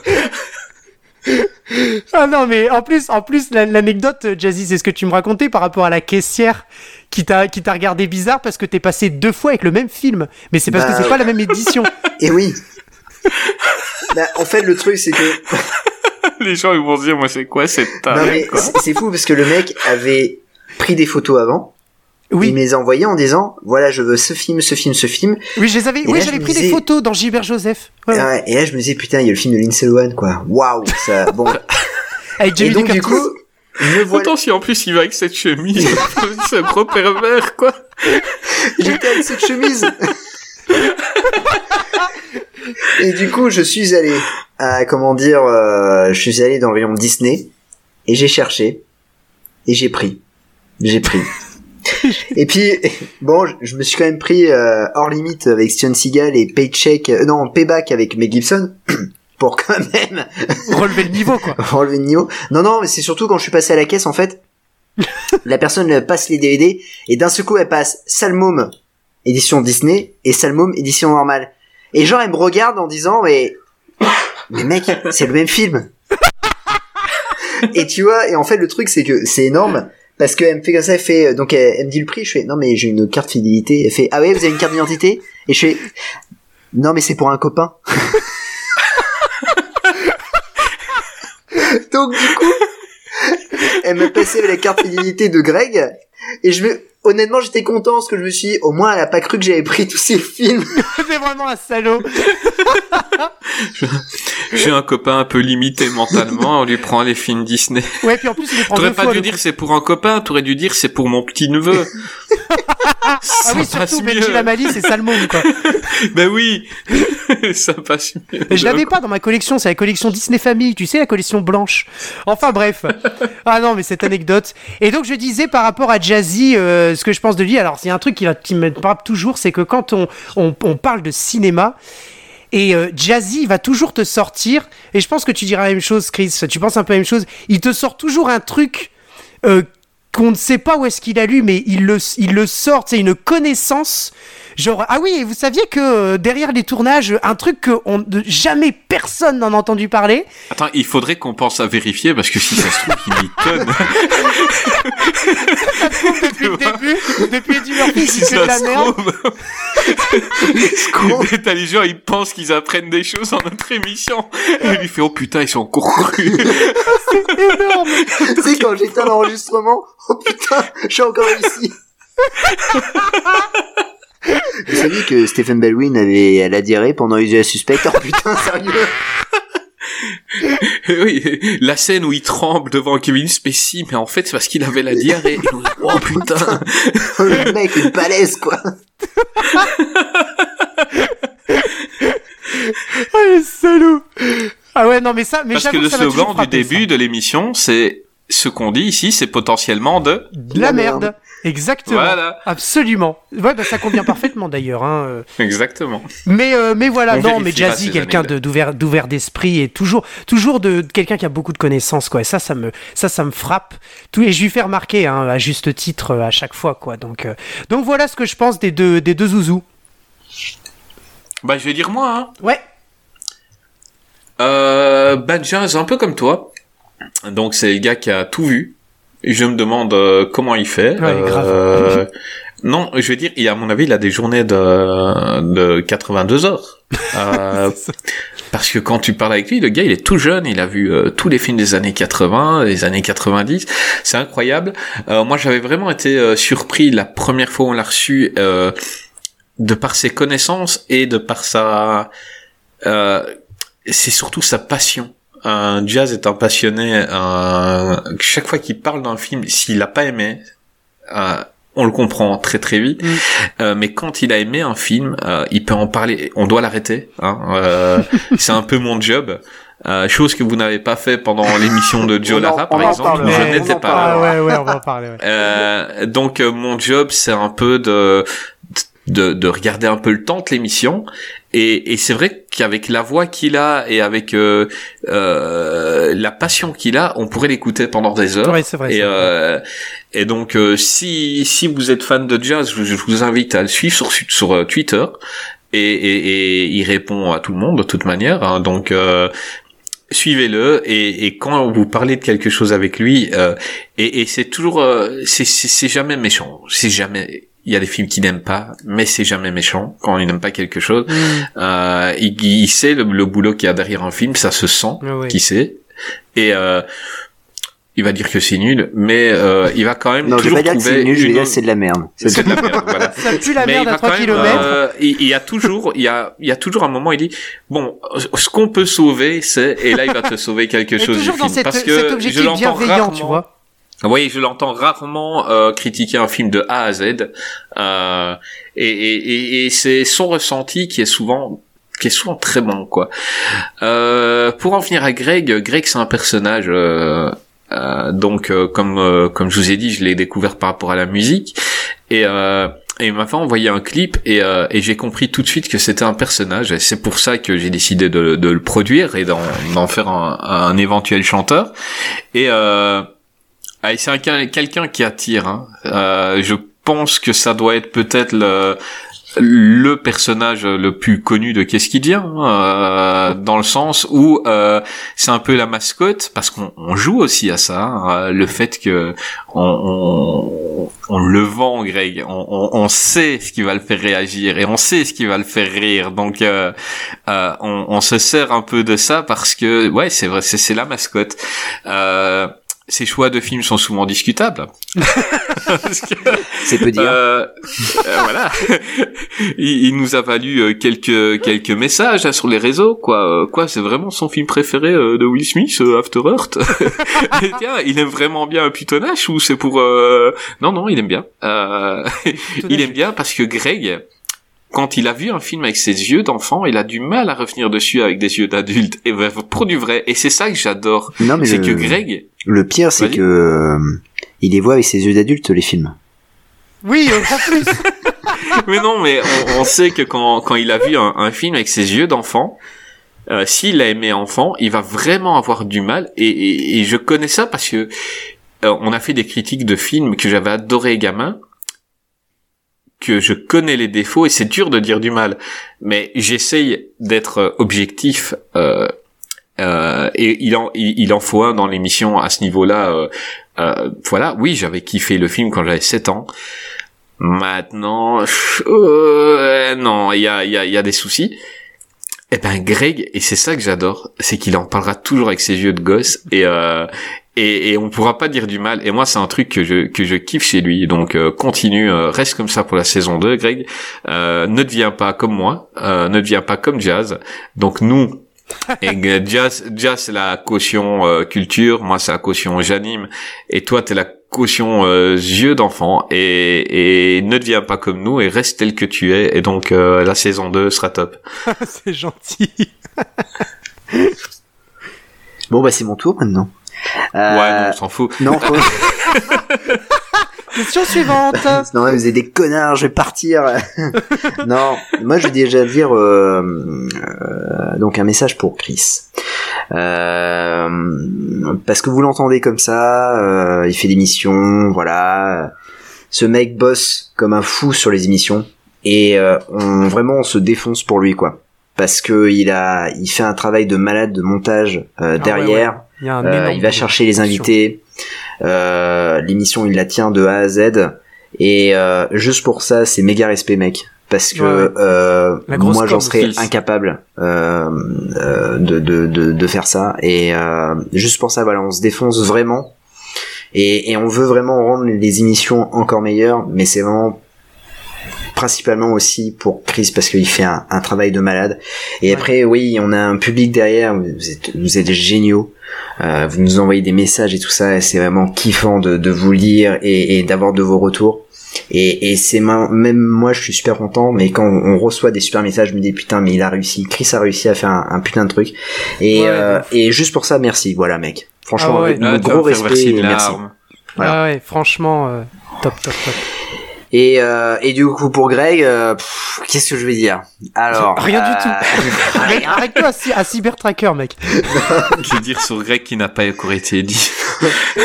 Ah non, mais en plus, en plus, la- l'anecdote, euh, Jazzy, c'est ce que tu me racontais par rapport à la caissière qui t'a, qui t'a regardé bizarre parce que t'es passé deux fois avec le même film. Mais c'est parce Bah, que c'est pas la même édition. Et oui. Bah, en fait, le truc, c'est que Les gens ils vont se dire moi c'est quoi cette non, tarée mais quoi. c'est c'est fou parce que le mec avait pris des photos avant. Il Oui, me les a en disant voilà, je veux ce film, ce film, ce film. oui, je les avais, Et oui, j'avais je pris des photos dans Gilbert Joseph. Ouais. Ah ouais, et là, je me disais putain, il y a le film de Lindsay Lohan, quoi. Waouh, ça. Bon. Avec et Jamie donc Lee du coup, voilà. Autant si en plus il va avec cette chemise, c'est un gros pervers quoi. J'étais avec cette chemise. et du coup, je suis allé à comment dire, euh, je suis allé dans le rayon Disney et j'ai cherché et j'ai pris, j'ai pris. et puis bon, je, je me suis quand même pris euh, hors limite avec Steven Seagal et Paycheck, euh, non Payback avec Mel Gibson pour quand même Relever le niveau, quoi. relever le niveau. Non, non, mais c'est surtout quand je suis passé à la caisse, en fait, la personne passe les DVD et d'un seul coup elle passe Salmom édition Disney et Salmom édition normale. Et genre elle me regarde en disant mais mais mec c'est le même film. et tu vois et en fait le truc c'est que c'est énorme parce qu'elle me fait comme ça elle fait donc elle, elle me dit le prix je fais non mais j'ai une carte fidélité elle fait ah ouais vous avez une carte d'identité? Et je fais non mais c'est pour un copain. Donc du coup, elle m'a passé la carte fidélité de Greg et je me honnêtement j'étais content parce que je me suis dit, au moins elle a pas cru que j'avais pris tous ces films. c'est vraiment un salaud. J'ai un copain un peu limité mentalement, on lui prend les films Disney. Ouais, puis en plus, il les prend T'aurais pas fois. dû dire c'est pour un copain, t'aurais dû dire c'est pour mon petit neveu. Ah ça oui, surtout. Benji Lamali, c'est Salmon, quoi. Ben oui, ça passe je l'avais pas dans ma collection, c'est la collection Disney Family, tu sais, la collection blanche. Enfin bref. Ah non, mais cette anecdote. Et donc je disais par rapport à Jazzy, euh, ce que je pense de lui, alors il y a un truc qui, me frappe toujours, c'est que quand on, on, on parle de cinéma, et euh, Jazzy va toujours te sortir, et je pense que tu diras la même chose, Chris, tu penses un peu la même chose, il te sort toujours un truc euh, qu'on ne sait pas où est-ce qu'il a lu, mais il le, il le sort, c'est une connaissance. Genre, ah oui, vous saviez que euh, derrière les tournages, un truc que on, jamais personne n'en a entendu parler. Attends, il faudrait qu'on pense à vérifier parce que si ça se trouve, il m'étonne. Depuis le début, depuis Eddie Murphy, si de ça la se merde. trouve. T'as les gens, ils pensent qu'ils apprennent des choses dans notre émission. Et il lui fait, oh putain, ils sont encore crus. Énorme. tu sais quand j'étais à l'enregistrement, oh putain, je suis encore ici. Vous saviez que Stephen Baldwin avait la diarrhée pendant Usual Suspect Oh putain, sérieux oui, la scène où il tremble devant Kevin Spacey, mais en fait, c'est parce qu'il avait la diarrhée. Et nous, oh putain. Le mec est balèze quoi. Ah, les salauds. Ah ouais, non, mais ça, mais Parce que j'avoue le ça m'a toujours slogan du frappé, début ça. de l'émission, c'est ce qu'on dit ici, c'est potentiellement de. De la La merde. merde. Exactement. Voilà. Absolument. Ouais, bah ça convient parfaitement d'ailleurs. Hein. euh. Exactement. Mais euh, mais voilà, On non, mais Jazzy, quelqu'un d'ouvert d'ouvert d'esprit et toujours toujours de, de quelqu'un qui a beaucoup de connaissances quoi. Et ça ça me ça ça me frappe. Tout et je lui fais remarquer hein, à juste titre euh, à chaque fois quoi. Donc euh, donc voilà ce que je pense des deux des deux zouzous. Bah, je vais dire moi, hein. Ouais. Euh, c'est un peu comme toi. Donc c'est le gars qui a tout vu. Et je me demande euh, comment il fait. Ouais, grave. Euh, non, je vais dire, il, à mon avis, il a des journées de, de 82 heures. Euh, parce que quand tu parles avec lui, le gars, il est tout jeune, il a vu euh, tous les films des années 80, des années 90. C'est incroyable. Euh, moi, j'avais vraiment été euh, surpris la première fois où on l'a reçu euh, de par ses connaissances et de par sa... Euh, c'est surtout sa passion. Un jazz est un passionné. Un... Chaque fois qu'il parle d'un film, s'il l'a pas aimé, euh, on le comprend très très vite. Mm. Euh, mais quand il a aimé un film, euh, il peut en parler. On doit l'arrêter. Hein. Euh, c'est un peu mon job. Euh, chose que vous n'avez pas fait pendant l'émission de Joe Lara, par exemple. je n'étais pas là. Ah ouais ouais, on va en parler. Ouais. Euh, donc euh, mon job c'est un peu de de, de regarder un peu le temps de l'émission et, et c'est vrai qu'avec la voix qu'il a et avec euh, euh, la passion qu'il a on pourrait l'écouter pendant des heures c'est vrai. et, vrai. euh, et donc euh, si si vous êtes fan de jazz je, je vous invite à le suivre sur sur euh, Twitter et, et, et il répond à tout le monde de toute manière hein. donc euh, suivez-le et, et quand vous parlez de quelque chose avec lui, euh, et, et c'est toujours, euh, c'est c'est- c'est jamais méchant, c'est jamais. Il y a des films qu'il n'aime pas, mais c'est jamais méchant quand il n'aime pas quelque chose. Mm. Euh, il, il sait le, le boulot qu'il y a derrière un film, ça se sent, Ah ouais. qui sait. Et euh, il va dire que c'est nul, mais euh, il va quand même Non, je vais toujours pas dire que trouver c'est nul, je vais dire c'est de la merde. C'est de la merde, voilà. Ça pue la Mais merde à 3 quand même, km. euh, il, il y a toujours, il y a, il y a toujours un moment, il dit, bon, ce qu'on peut sauver, c'est, et là, il va te sauver quelque chose du dans film, cette, parce cet que je objectif l'entends bienveillant, rarement. tu vois. Oui, je l'entends rarement euh, critiquer un film de A à Z, euh, et, et, et, et c'est son ressenti qui est souvent qui est souvent très bon quoi. Euh, pour en venir à Greg, Greg c'est un personnage euh, euh, donc euh, comme comme je vous ai dit, je l'ai découvert par rapport à la musique et et m'a fait envoyer un clip et, euh, et j'ai compris tout de suite que c'était un personnage et c'est pour ça que j'ai décidé de, de le produire et d'en d'en faire un, un éventuel chanteur et euh, ah, c'est un- quelqu'un qui attire. Hein. Euh, je pense que ça doit être peut-être le le personnage le plus connu de Qu'est-ce qui devient hein, euh, dans le sens où euh, c'est un peu la mascotte parce qu'on on joue aussi à ça hein, euh, le fait que on, on, on le vend Greg on, on, sait ce qui va le faire réagir et on sait ce qui va le faire rire donc euh, euh, on, se sert un peu de ça parce que ouais c'est vrai c'est la mascotte euh, ses choix de films sont souvent discutables. C'est peu dire. euh, euh, voilà. il, il nous a valu euh, quelques quelques messages hein, sur les réseaux. Quoi, Euh, quoi, c'est vraiment son film préféré euh, de Will Smith, euh, After Earth? Et tiens, il aime vraiment bien un pitonnage ou c'est pour euh, Non, non, il aime bien. Euh, il aime bien parce que Greg. Quand il a vu un film avec ses yeux d'enfant, il a du mal à revenir dessus avec des yeux d'adulte. Et ben, pour du vrai. Et c'est ça que j'adore. non, mais C'est le, que Greg, le pire, c'est que euh, il les voit avec ses yeux d'adulte les films. Oui, en plus. mais non, mais on, on sait que quand, quand il a vu un, un film avec ses yeux d'enfant, euh, s'il a aimé enfant, il va vraiment avoir du mal. Et, et, et je connais ça parce que euh, on a fait des critiques de films que j'avais adoré gamin, que je connais les défauts et c'est dur de dire du mal. Mais j'essaye d'être euh, objectif. Euh, euh, et il en, il, en faut un dans l'émission à ce niveau-là. voilà, oui, j'avais kiffé le film quand j'avais 7 ans. Maintenant, non, il y a, y, a, des soucis. Eh ben Greg, et c'est ça que j'adore, c'est qu'il en parlera toujours avec ses yeux de gosse et et, et on pourra pas dire du mal. Et moi, c'est un truc que je que je kiffe chez lui. Donc euh, continue, euh, reste comme ça pour la saison 2, Greg. Euh, ne deviens pas comme moi, euh, ne deviens pas comme Jazz. Donc nous. Et euh, Jazz, Jazz c'est la caution euh, culture, moi c'est la caution j'anime, et toi t'es la caution euh, yeux d'enfant, et, et ne deviens pas comme nous, et reste tel que tu es, et donc euh, la saison 2 sera top. C'est gentil. Bon, bah c'est mon tour maintenant. Euh, Ouais, non, on s'en fout. non, faut- Question suivante. non, vous êtes des connards, je vais partir. non, moi je vais déjà dire euh, euh, donc un message pour Chris. Euh, parce que vous l'entendez comme ça, euh, il fait des missions, voilà. Ce mec bosse comme un fou sur les émissions et euh, on vraiment on se défonce pour lui quoi. Parce que il a, il fait un travail de malade de montage euh, ouais, derrière. Il y a un Euh, il va chercher les invités. Euh, L'émission, il la tient de A à Z. Et euh, juste pour ça, c'est méga respect, mec. Parce que Ouais. euh, moi, j'en serais incapable euh, euh, de, de, de, de faire ça. Et euh, juste pour ça, voilà, on se défonce vraiment. Et, et on veut vraiment rendre les émissions encore meilleures. Mais c'est vraiment principalement aussi pour Chris parce qu'il fait un, un travail de malade. Et Ouais. après, oui, on a un public derrière. Vous êtes, vous êtes géniaux. Euh, vous nous envoyez des messages et tout ça. et C'est vraiment kiffant de, de vous lire et, et d'avoir de vos retours. Et, et c'est même moi, je suis super content. Mais quand on, on reçoit des super messages, je me dis putain, mais il a réussi. Chris a réussi à faire un, un putain de truc. Et, Ouais, euh, et juste pour ça, merci. Voilà, mec. Franchement, Ah ouais. avec vas gros respect. Merci. Voilà. Ah ouais, franchement, euh, top, top, top. Et, euh, et du coup pour Greg, euh, qu'est-ce que je vais dire? Alors Rien du euh, Arrête- Arrête-toi à, Cy- à Cybertracker, mec. Je veux dire sur Greg qui n'a pas encore été dit.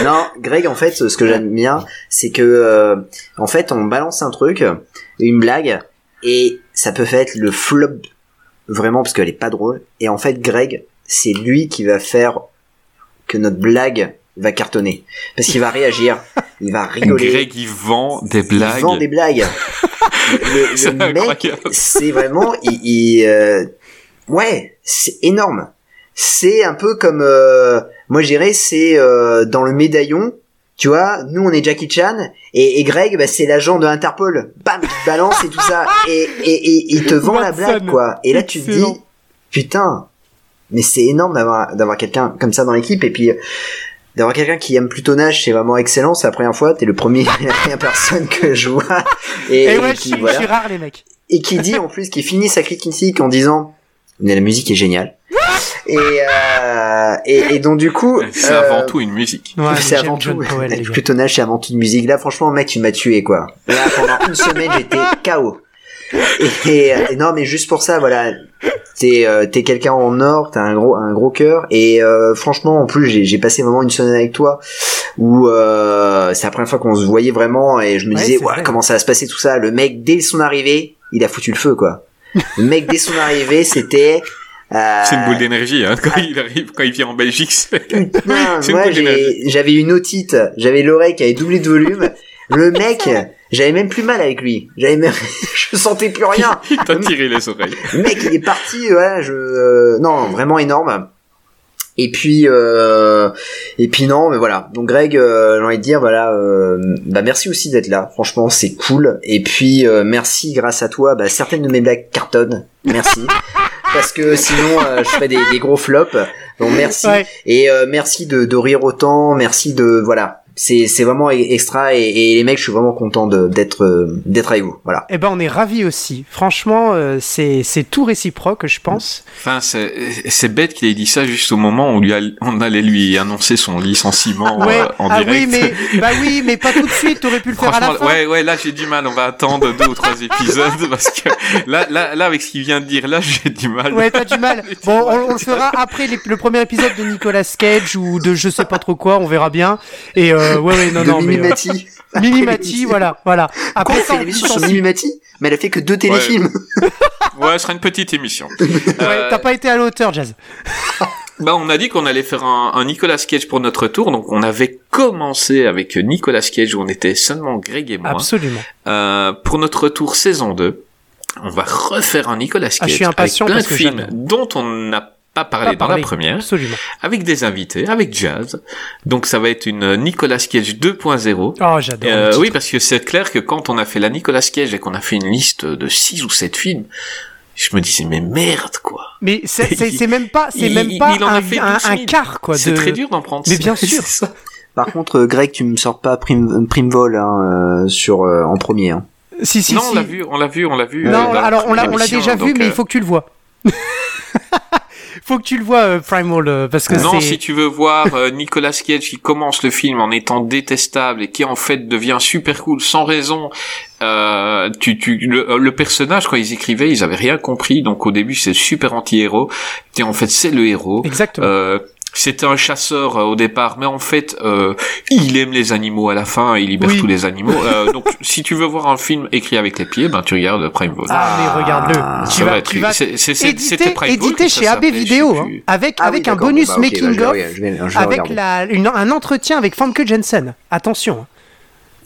non, Greg, en fait, ce que j'aime bien, c'est que, euh, en fait, on balance un truc, une blague, et ça peut faire être le flop, vraiment, parce qu'elle est pas drôle. Et en fait, Greg, c'est lui qui va faire que notre blague va cartonner. Parce qu'il va réagir, il va rigoler. Greg, il vend des Il blagues. vend des blagues. Le, mec, c'est vraiment, il, il, euh, ouais, c'est énorme. C'est un peu comme, euh, moi je dirais, c'est euh, dans le médaillon. Tu vois, nous on est Jackie Chan et, et Greg, bah, c'est l'agent de Interpol. Bam, il te balance et tout ça et, et, et il te vend la blague quoi. Et là tu te dis, putain, mais c'est énorme d'avoir d'avoir quelqu'un comme ça dans l'équipe et puis d'avoir quelqu'un qui aime Plutonnage, c'est vraiment excellent. C'est la première fois, t'es le premier, la première personne que je vois et, Et et ouais, je qui suis, je voilà suis rare, les mecs. et qui dit en plus qui finit sa critique en disant mais la musique est géniale et, euh, et et donc du coup C'est euh, avant tout une musique. Ouais, c'est avant tout Powell. Plutonnage c'est avant tout une musique là franchement mec tu m'as tué quoi là pendant une semaine j'étais KO et, et non mais juste pour ça voilà. T'es euh, t'es quelqu'un en or t'as un gros un gros cœur. Et euh, franchement en plus j'ai j'ai passé vraiment une semaine avec toi où euh, c'est la première fois qu'on se voyait vraiment et je me Ouais, disais ouais, comment ça va se passer tout ça. Le mec dès son arrivée il a foutu le feu quoi. Le mec dès son arrivée c'était euh, C'est une boule d'énergie, hein, quand il arrive, quand il vient en Belgique. Putain, moi j'avais une otite, j'avais l'oreille qui avait doublé de volume. Le mec, j'avais même plus mal avec lui. J'avais même, je sentais plus rien. Il t'a tiré les oreilles. Le mec, il est parti, ouais, je, euh, non, vraiment énorme. Et puis, euh, et puis non, mais voilà. Donc Greg, euh, j'ai envie de dire, voilà, euh, bah merci aussi d'être là. Franchement, c'est cool. Et puis euh, merci, grâce à toi, bah certaines de mes blagues cartonnent. Merci. Parce que sinon, euh, je ferais des, des gros flops. Donc merci. Ouais. Et euh, merci de, de rire autant. Merci de, voilà. C'est c'est vraiment e- extra. Et, et les mecs, je suis vraiment content de- d'être euh, d'être avec vous. Voilà. Eh ben, on est ravis aussi. Franchement, euh, c'est c'est tout réciproque, je pense. Enfin, c'est c'est bête qu'il ait dit ça juste au moment où lui a- on allait lui annoncer son licenciement Ouais. euh, en ah direct. oui, mais bah oui, mais pas tout de suite. T'aurais pu le faire à la Franchement, fin. ouais, ouais, là j'ai du mal. On va attendre deux ou trois épisodes parce que là, là, là, avec ce qu'il vient de dire, là, j'ai du mal. Ouais, t'as du mal. Bon, on, on le fera après les- le premier épisode de Nicolas Cage ou de je sais pas trop quoi, on verra bien. Et euh, ouais, ouais, non, de non, mais euh. Mimimati, voilà, voilà. Quoi, Après on ça, fait on une émission sur. Mimimati Mais elle a fait que deux téléfilms. Ouais, ce sera une petite émission. Ouais, Euh, t'as pas été à la hauteur, Jazz. Bah, on a dit qu'on allait faire un, un Nicolas Cage pour notre tour, donc on avait commencé avec Nicolas Cage où on était seulement Greg et moi. Absolument. Euh, pour notre tour saison 2, on va refaire un Nicolas Cage Ah, je suis impatient avec plein parce de que films dont on n'a pas parlé Pas dans la première, Absolument. avec des invités, avec Jazz. Donc ça va être une Nicolas Cage 2.0. Oh, j'adore. Euh, oui, parce que c'est clair que quand on a fait la Nicolas Cage et qu'on a fait une liste de 6 ou 7 films, je me disais mais merde quoi. Mais c'est c'est- c'est même pas, c'est Il- même pas il en a un, fait un, 12 000. un quart quoi. C'est de... très dur d'en prendre. Mais bien sûr. Ça. Par contre, Greg, tu me sors pas prime, prime vol hein, euh, sur euh, en premier. Hein. Si si non, si. on l'a vu, on l'a vu, on l'a vu. Non, euh, alors on l'a on l'a déjà vu, donc, mais il faut que tu le vois. faut que tu le vois, euh, Primal, euh, parce que Non, si tu veux voir euh, Nicolas Cage qui commence le film en étant détestable et qui en fait devient super cool sans raison. Euh, tu, tu, le, le personnage quand ils écrivaient, ils avaient rien compris. Donc au début c'est super anti-héros. Et en fait c'est le héros. Exactement. Euh, c'était un chasseur euh, au départ, mais en fait, euh, il aime les animaux à la fin, il libère Oui. tous les animaux. Euh, donc, si tu veux voir un film écrit avec les pieds, ben tu regardes Prime Ball. Ah, mais regarde-le. Ah, Tu vas, tu vas c'est- c'est- c'est- éditer, ça chez AB Vidéo, hein, avec, Ah avec oui, un bonus bah, ok, making je vais of, regarder, je vais- je vais avec la, une- un entretien avec Famke Jensen. Attention.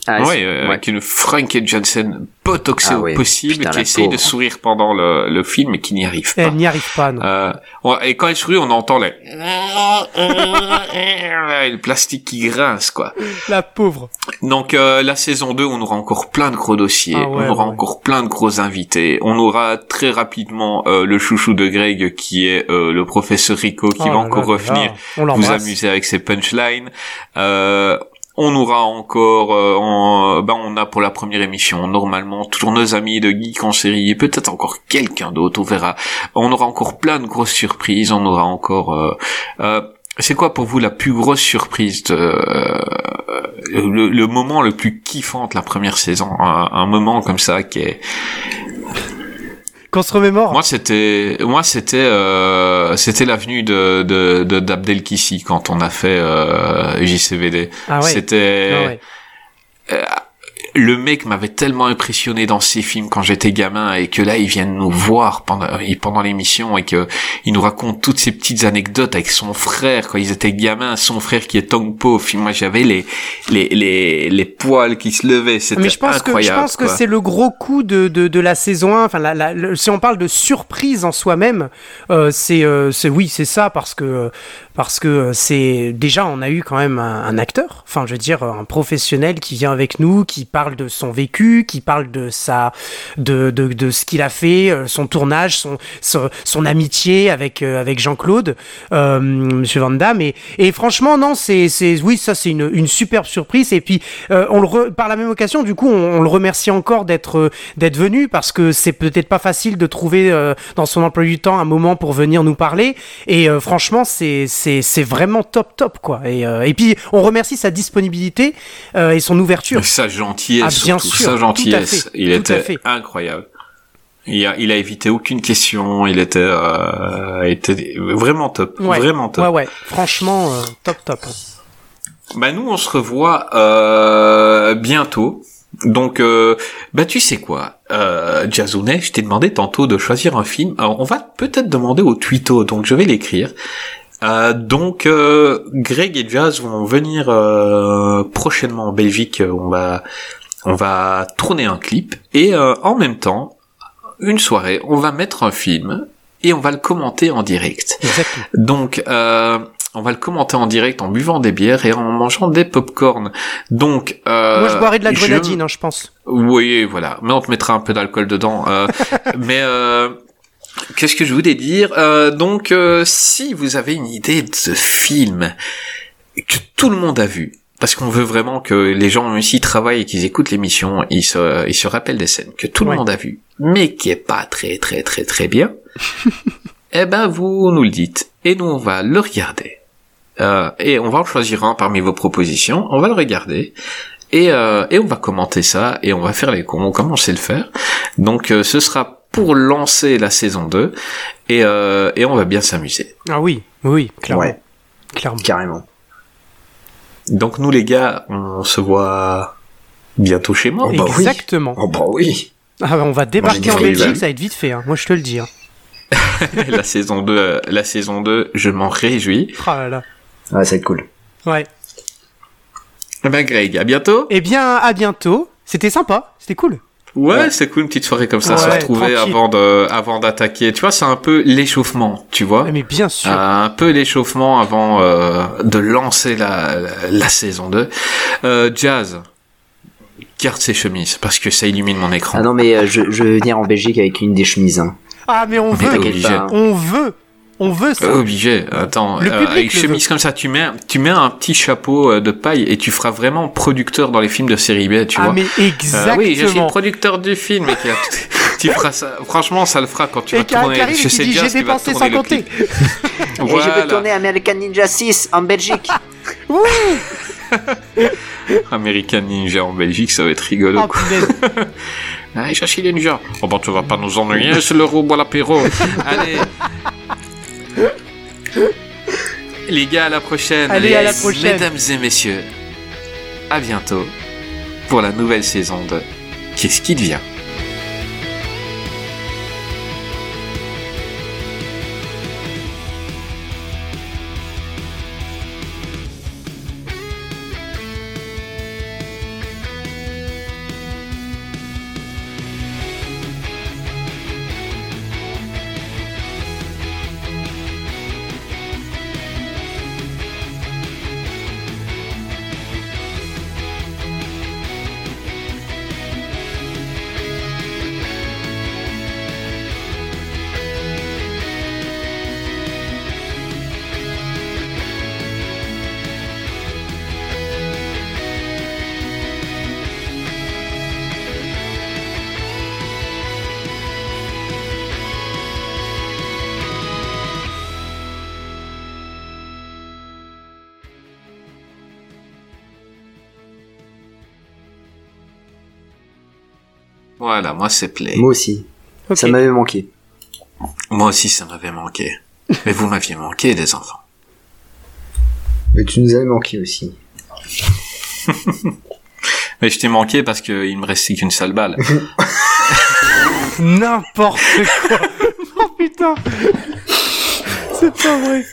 Ah, ouais, euh, ouais. avec une Frankie Jensen botoxée Ah au possible, putain, qui essaye de sourire pendant le, le film et qui n'y arrive pas. Elle n'y arrive pas, non. Euh, ouais, et quand elle sourit, on entend les... le plastique qui grince, quoi. La pauvre. Donc euh, la saison 2, on aura encore plein de gros dossiers, Ah ouais, on aura ouais. encore plein de gros invités, on aura très rapidement euh, le chouchou de Greg qui est euh, le professeur Rico qui Oh va là encore là revenir là. On vous amuser avec ses punchlines. Euh, on aura encore, euh, en- ben on a pour la première émission normalement toujours nos amis de Geek en série et peut-être encore quelqu'un d'autre, on verra. On aura encore plein de grosses surprises, on aura encore. euh, euh, c'est quoi pour vous la plus grosse surprise de, euh, le, le moment le plus kiffant de la première saison, un, un moment comme ça qui est Qu'on se remémore. moi, c'était, moi, c'était, euh, c'était l'avenue de, de, de d'Abdel Kissi quand on a fait euh, JCVD. ah ouais. C'était Ah ouais. Le mec m'avait tellement impressionné dans ses films quand j'étais gamin et que là il vient nous voir pendant et pendant l'émission et que il nous raconte toutes ces petites anecdotes avec son frère quand ils étaient gamins, son frère qui est Tong Po. Moi j'avais les les les les poils qui se levaient, c'était Mais je pense incroyable. que je pense que c'est le gros coup de, de, de la saison 1. Enfin, la, la- le- si on parle de surprise en soi-même, euh, c'est euh, c'est oui, c'est ça parce que parce que euh, c'est déjà on a eu quand même un, acteur. Enfin, je veux dire un professionnel qui vient avec nous, qui parle de son vécu, qui parle de sa de de, de ce qu'il a fait, euh, son tournage, son son, amitié avec euh, avec Jean-Claude, euh, Monsieur Van Damme. Et, et franchement, non, c'est c'est oui, ça c'est une, une superbe surprise. Et puis on le par la même occasion, du coup, on, le remercie encore d'être d'être venu parce que c'est peut-être pas facile de trouver dans son emploi du temps un moment pour venir nous parler. Et franchement, c'est c'est vraiment top top quoi. Et euh, et puis on remercie sa disponibilité euh, et son ouverture. Sa gentillesse, Ah, bien surtout, sûr, sa tout à gentillesse. fait, il tout à était fait. incroyable. Il a, il a évité aucune question. Il était, euh, était vraiment top, Ouais. vraiment top. Ouais ouais. Franchement, top top. Bah nous, on se revoit bientôt. Donc, euh, bah tu sais quoi, euh, Jazounet, je t'ai demandé tantôt de choisir un film. Alors, on va peut-être demander au Twito, donc je vais l'écrire. Euh, donc, euh, Greg et Jazz vont venir euh, prochainement en Belgique. On va, on va tourner un clip et euh, en même temps, une soirée, on va mettre un film et on va le commenter en direct. Exactement. Donc, euh, on va le commenter en direct en buvant des bières et en mangeant des pop-corn. Donc, euh, Moi, je boirais de la je- grenadine, hein, je pense. Oui, voilà. Mais on te mettra un peu d'alcool dedans. euh, mais euh, qu'est-ce que je voulais dire Euh, Donc, euh, si vous avez une idée de ce film que tout le monde a vu, parce qu'on veut vraiment que les gens s'ils travaillent et qu'ils écoutent l'émission, ils se, ils se rappellent des scènes que tout le Ouais. monde a vu, mais qui est pas très très très très bien. eh ben, vous nous le dites et nous on va le regarder. Euh, et on va en choisir un parmi vos propositions. On va le regarder et, euh, et on va commenter ça et on va faire les cons comme on sait le faire. Donc euh, ce sera pour lancer la saison 2 et, euh, et on va bien s'amuser. Ah oui, oui, clairement. Ouais, Clairement. carrément. Donc nous les gars, on se voit bientôt chez moi. Oh bah oui. Exactement. Oh bah oui. Ah, bah, on va débarquer en oui, Belgique, ça va être vite fait. Hein. Moi, je te le dis. Hein. la saison 2, euh, la saison 2, je m'en réjouis. Oh là là. Ouais, ça va être cool. Ouais. Eh ben Greg, à bientôt. Eh bien, à bientôt. C'était sympa. C'était cool. Ouais, Ouais. c'est cool une petite soirée comme ça, Ouais, se retrouver tranquille. avant de avant d'attaquer. Tu vois, c'est un peu l'échauffement, tu vois. Mais bien sûr. Euh, un peu l'échauffement avant euh, de lancer la, la, la saison 2. Euh, Jazz, garde ses chemises parce que ça illumine mon écran. Ah non, mais euh, je, je vais venir en Belgique avec une des chemises. Hein. Ah, mais on Mais veut. obligé. pas. On veut. On veut ça. Euh, Obligé. Attends, Le euh, public avec le chemise veut. comme ça, tu mets tu mets un petit chapeau euh, de paille et tu feras vraiment producteur dans les films de série B, tu ah, vois. mais Euh, exactement. oui, je suis le producteur du film. Et tu feras ça. Franchement, ça le fera quand tu Et vas tourner. je sais dit, Jazz j'ai dépensé sans le compter. clip. Et je Voilà. vais tourner American Ninja 6 en Belgique. American Ninja en Belgique, ça va être rigolo. Oh, punaise. Allez, chercher les ninjas. Oh bon, tu vas pas nous ennuyer, c'est le robot à l'apéro. Allez. Les gars, à la prochaine. Allez, à la prochaine. Mesdames et messieurs, à bientôt pour la nouvelle saison de Qu'est-ce qui devient moi c'est Play. Moi aussi. Ça m'avait manqué. Moi aussi, ça m'avait manqué. Mais vous m'aviez manqué, des enfants. Mais tu nous avais manqué aussi. Mais je t'ai manqué parce qu'il me restait qu'une seule balle. N'importe quoi. oh putain. C'est pas vrai.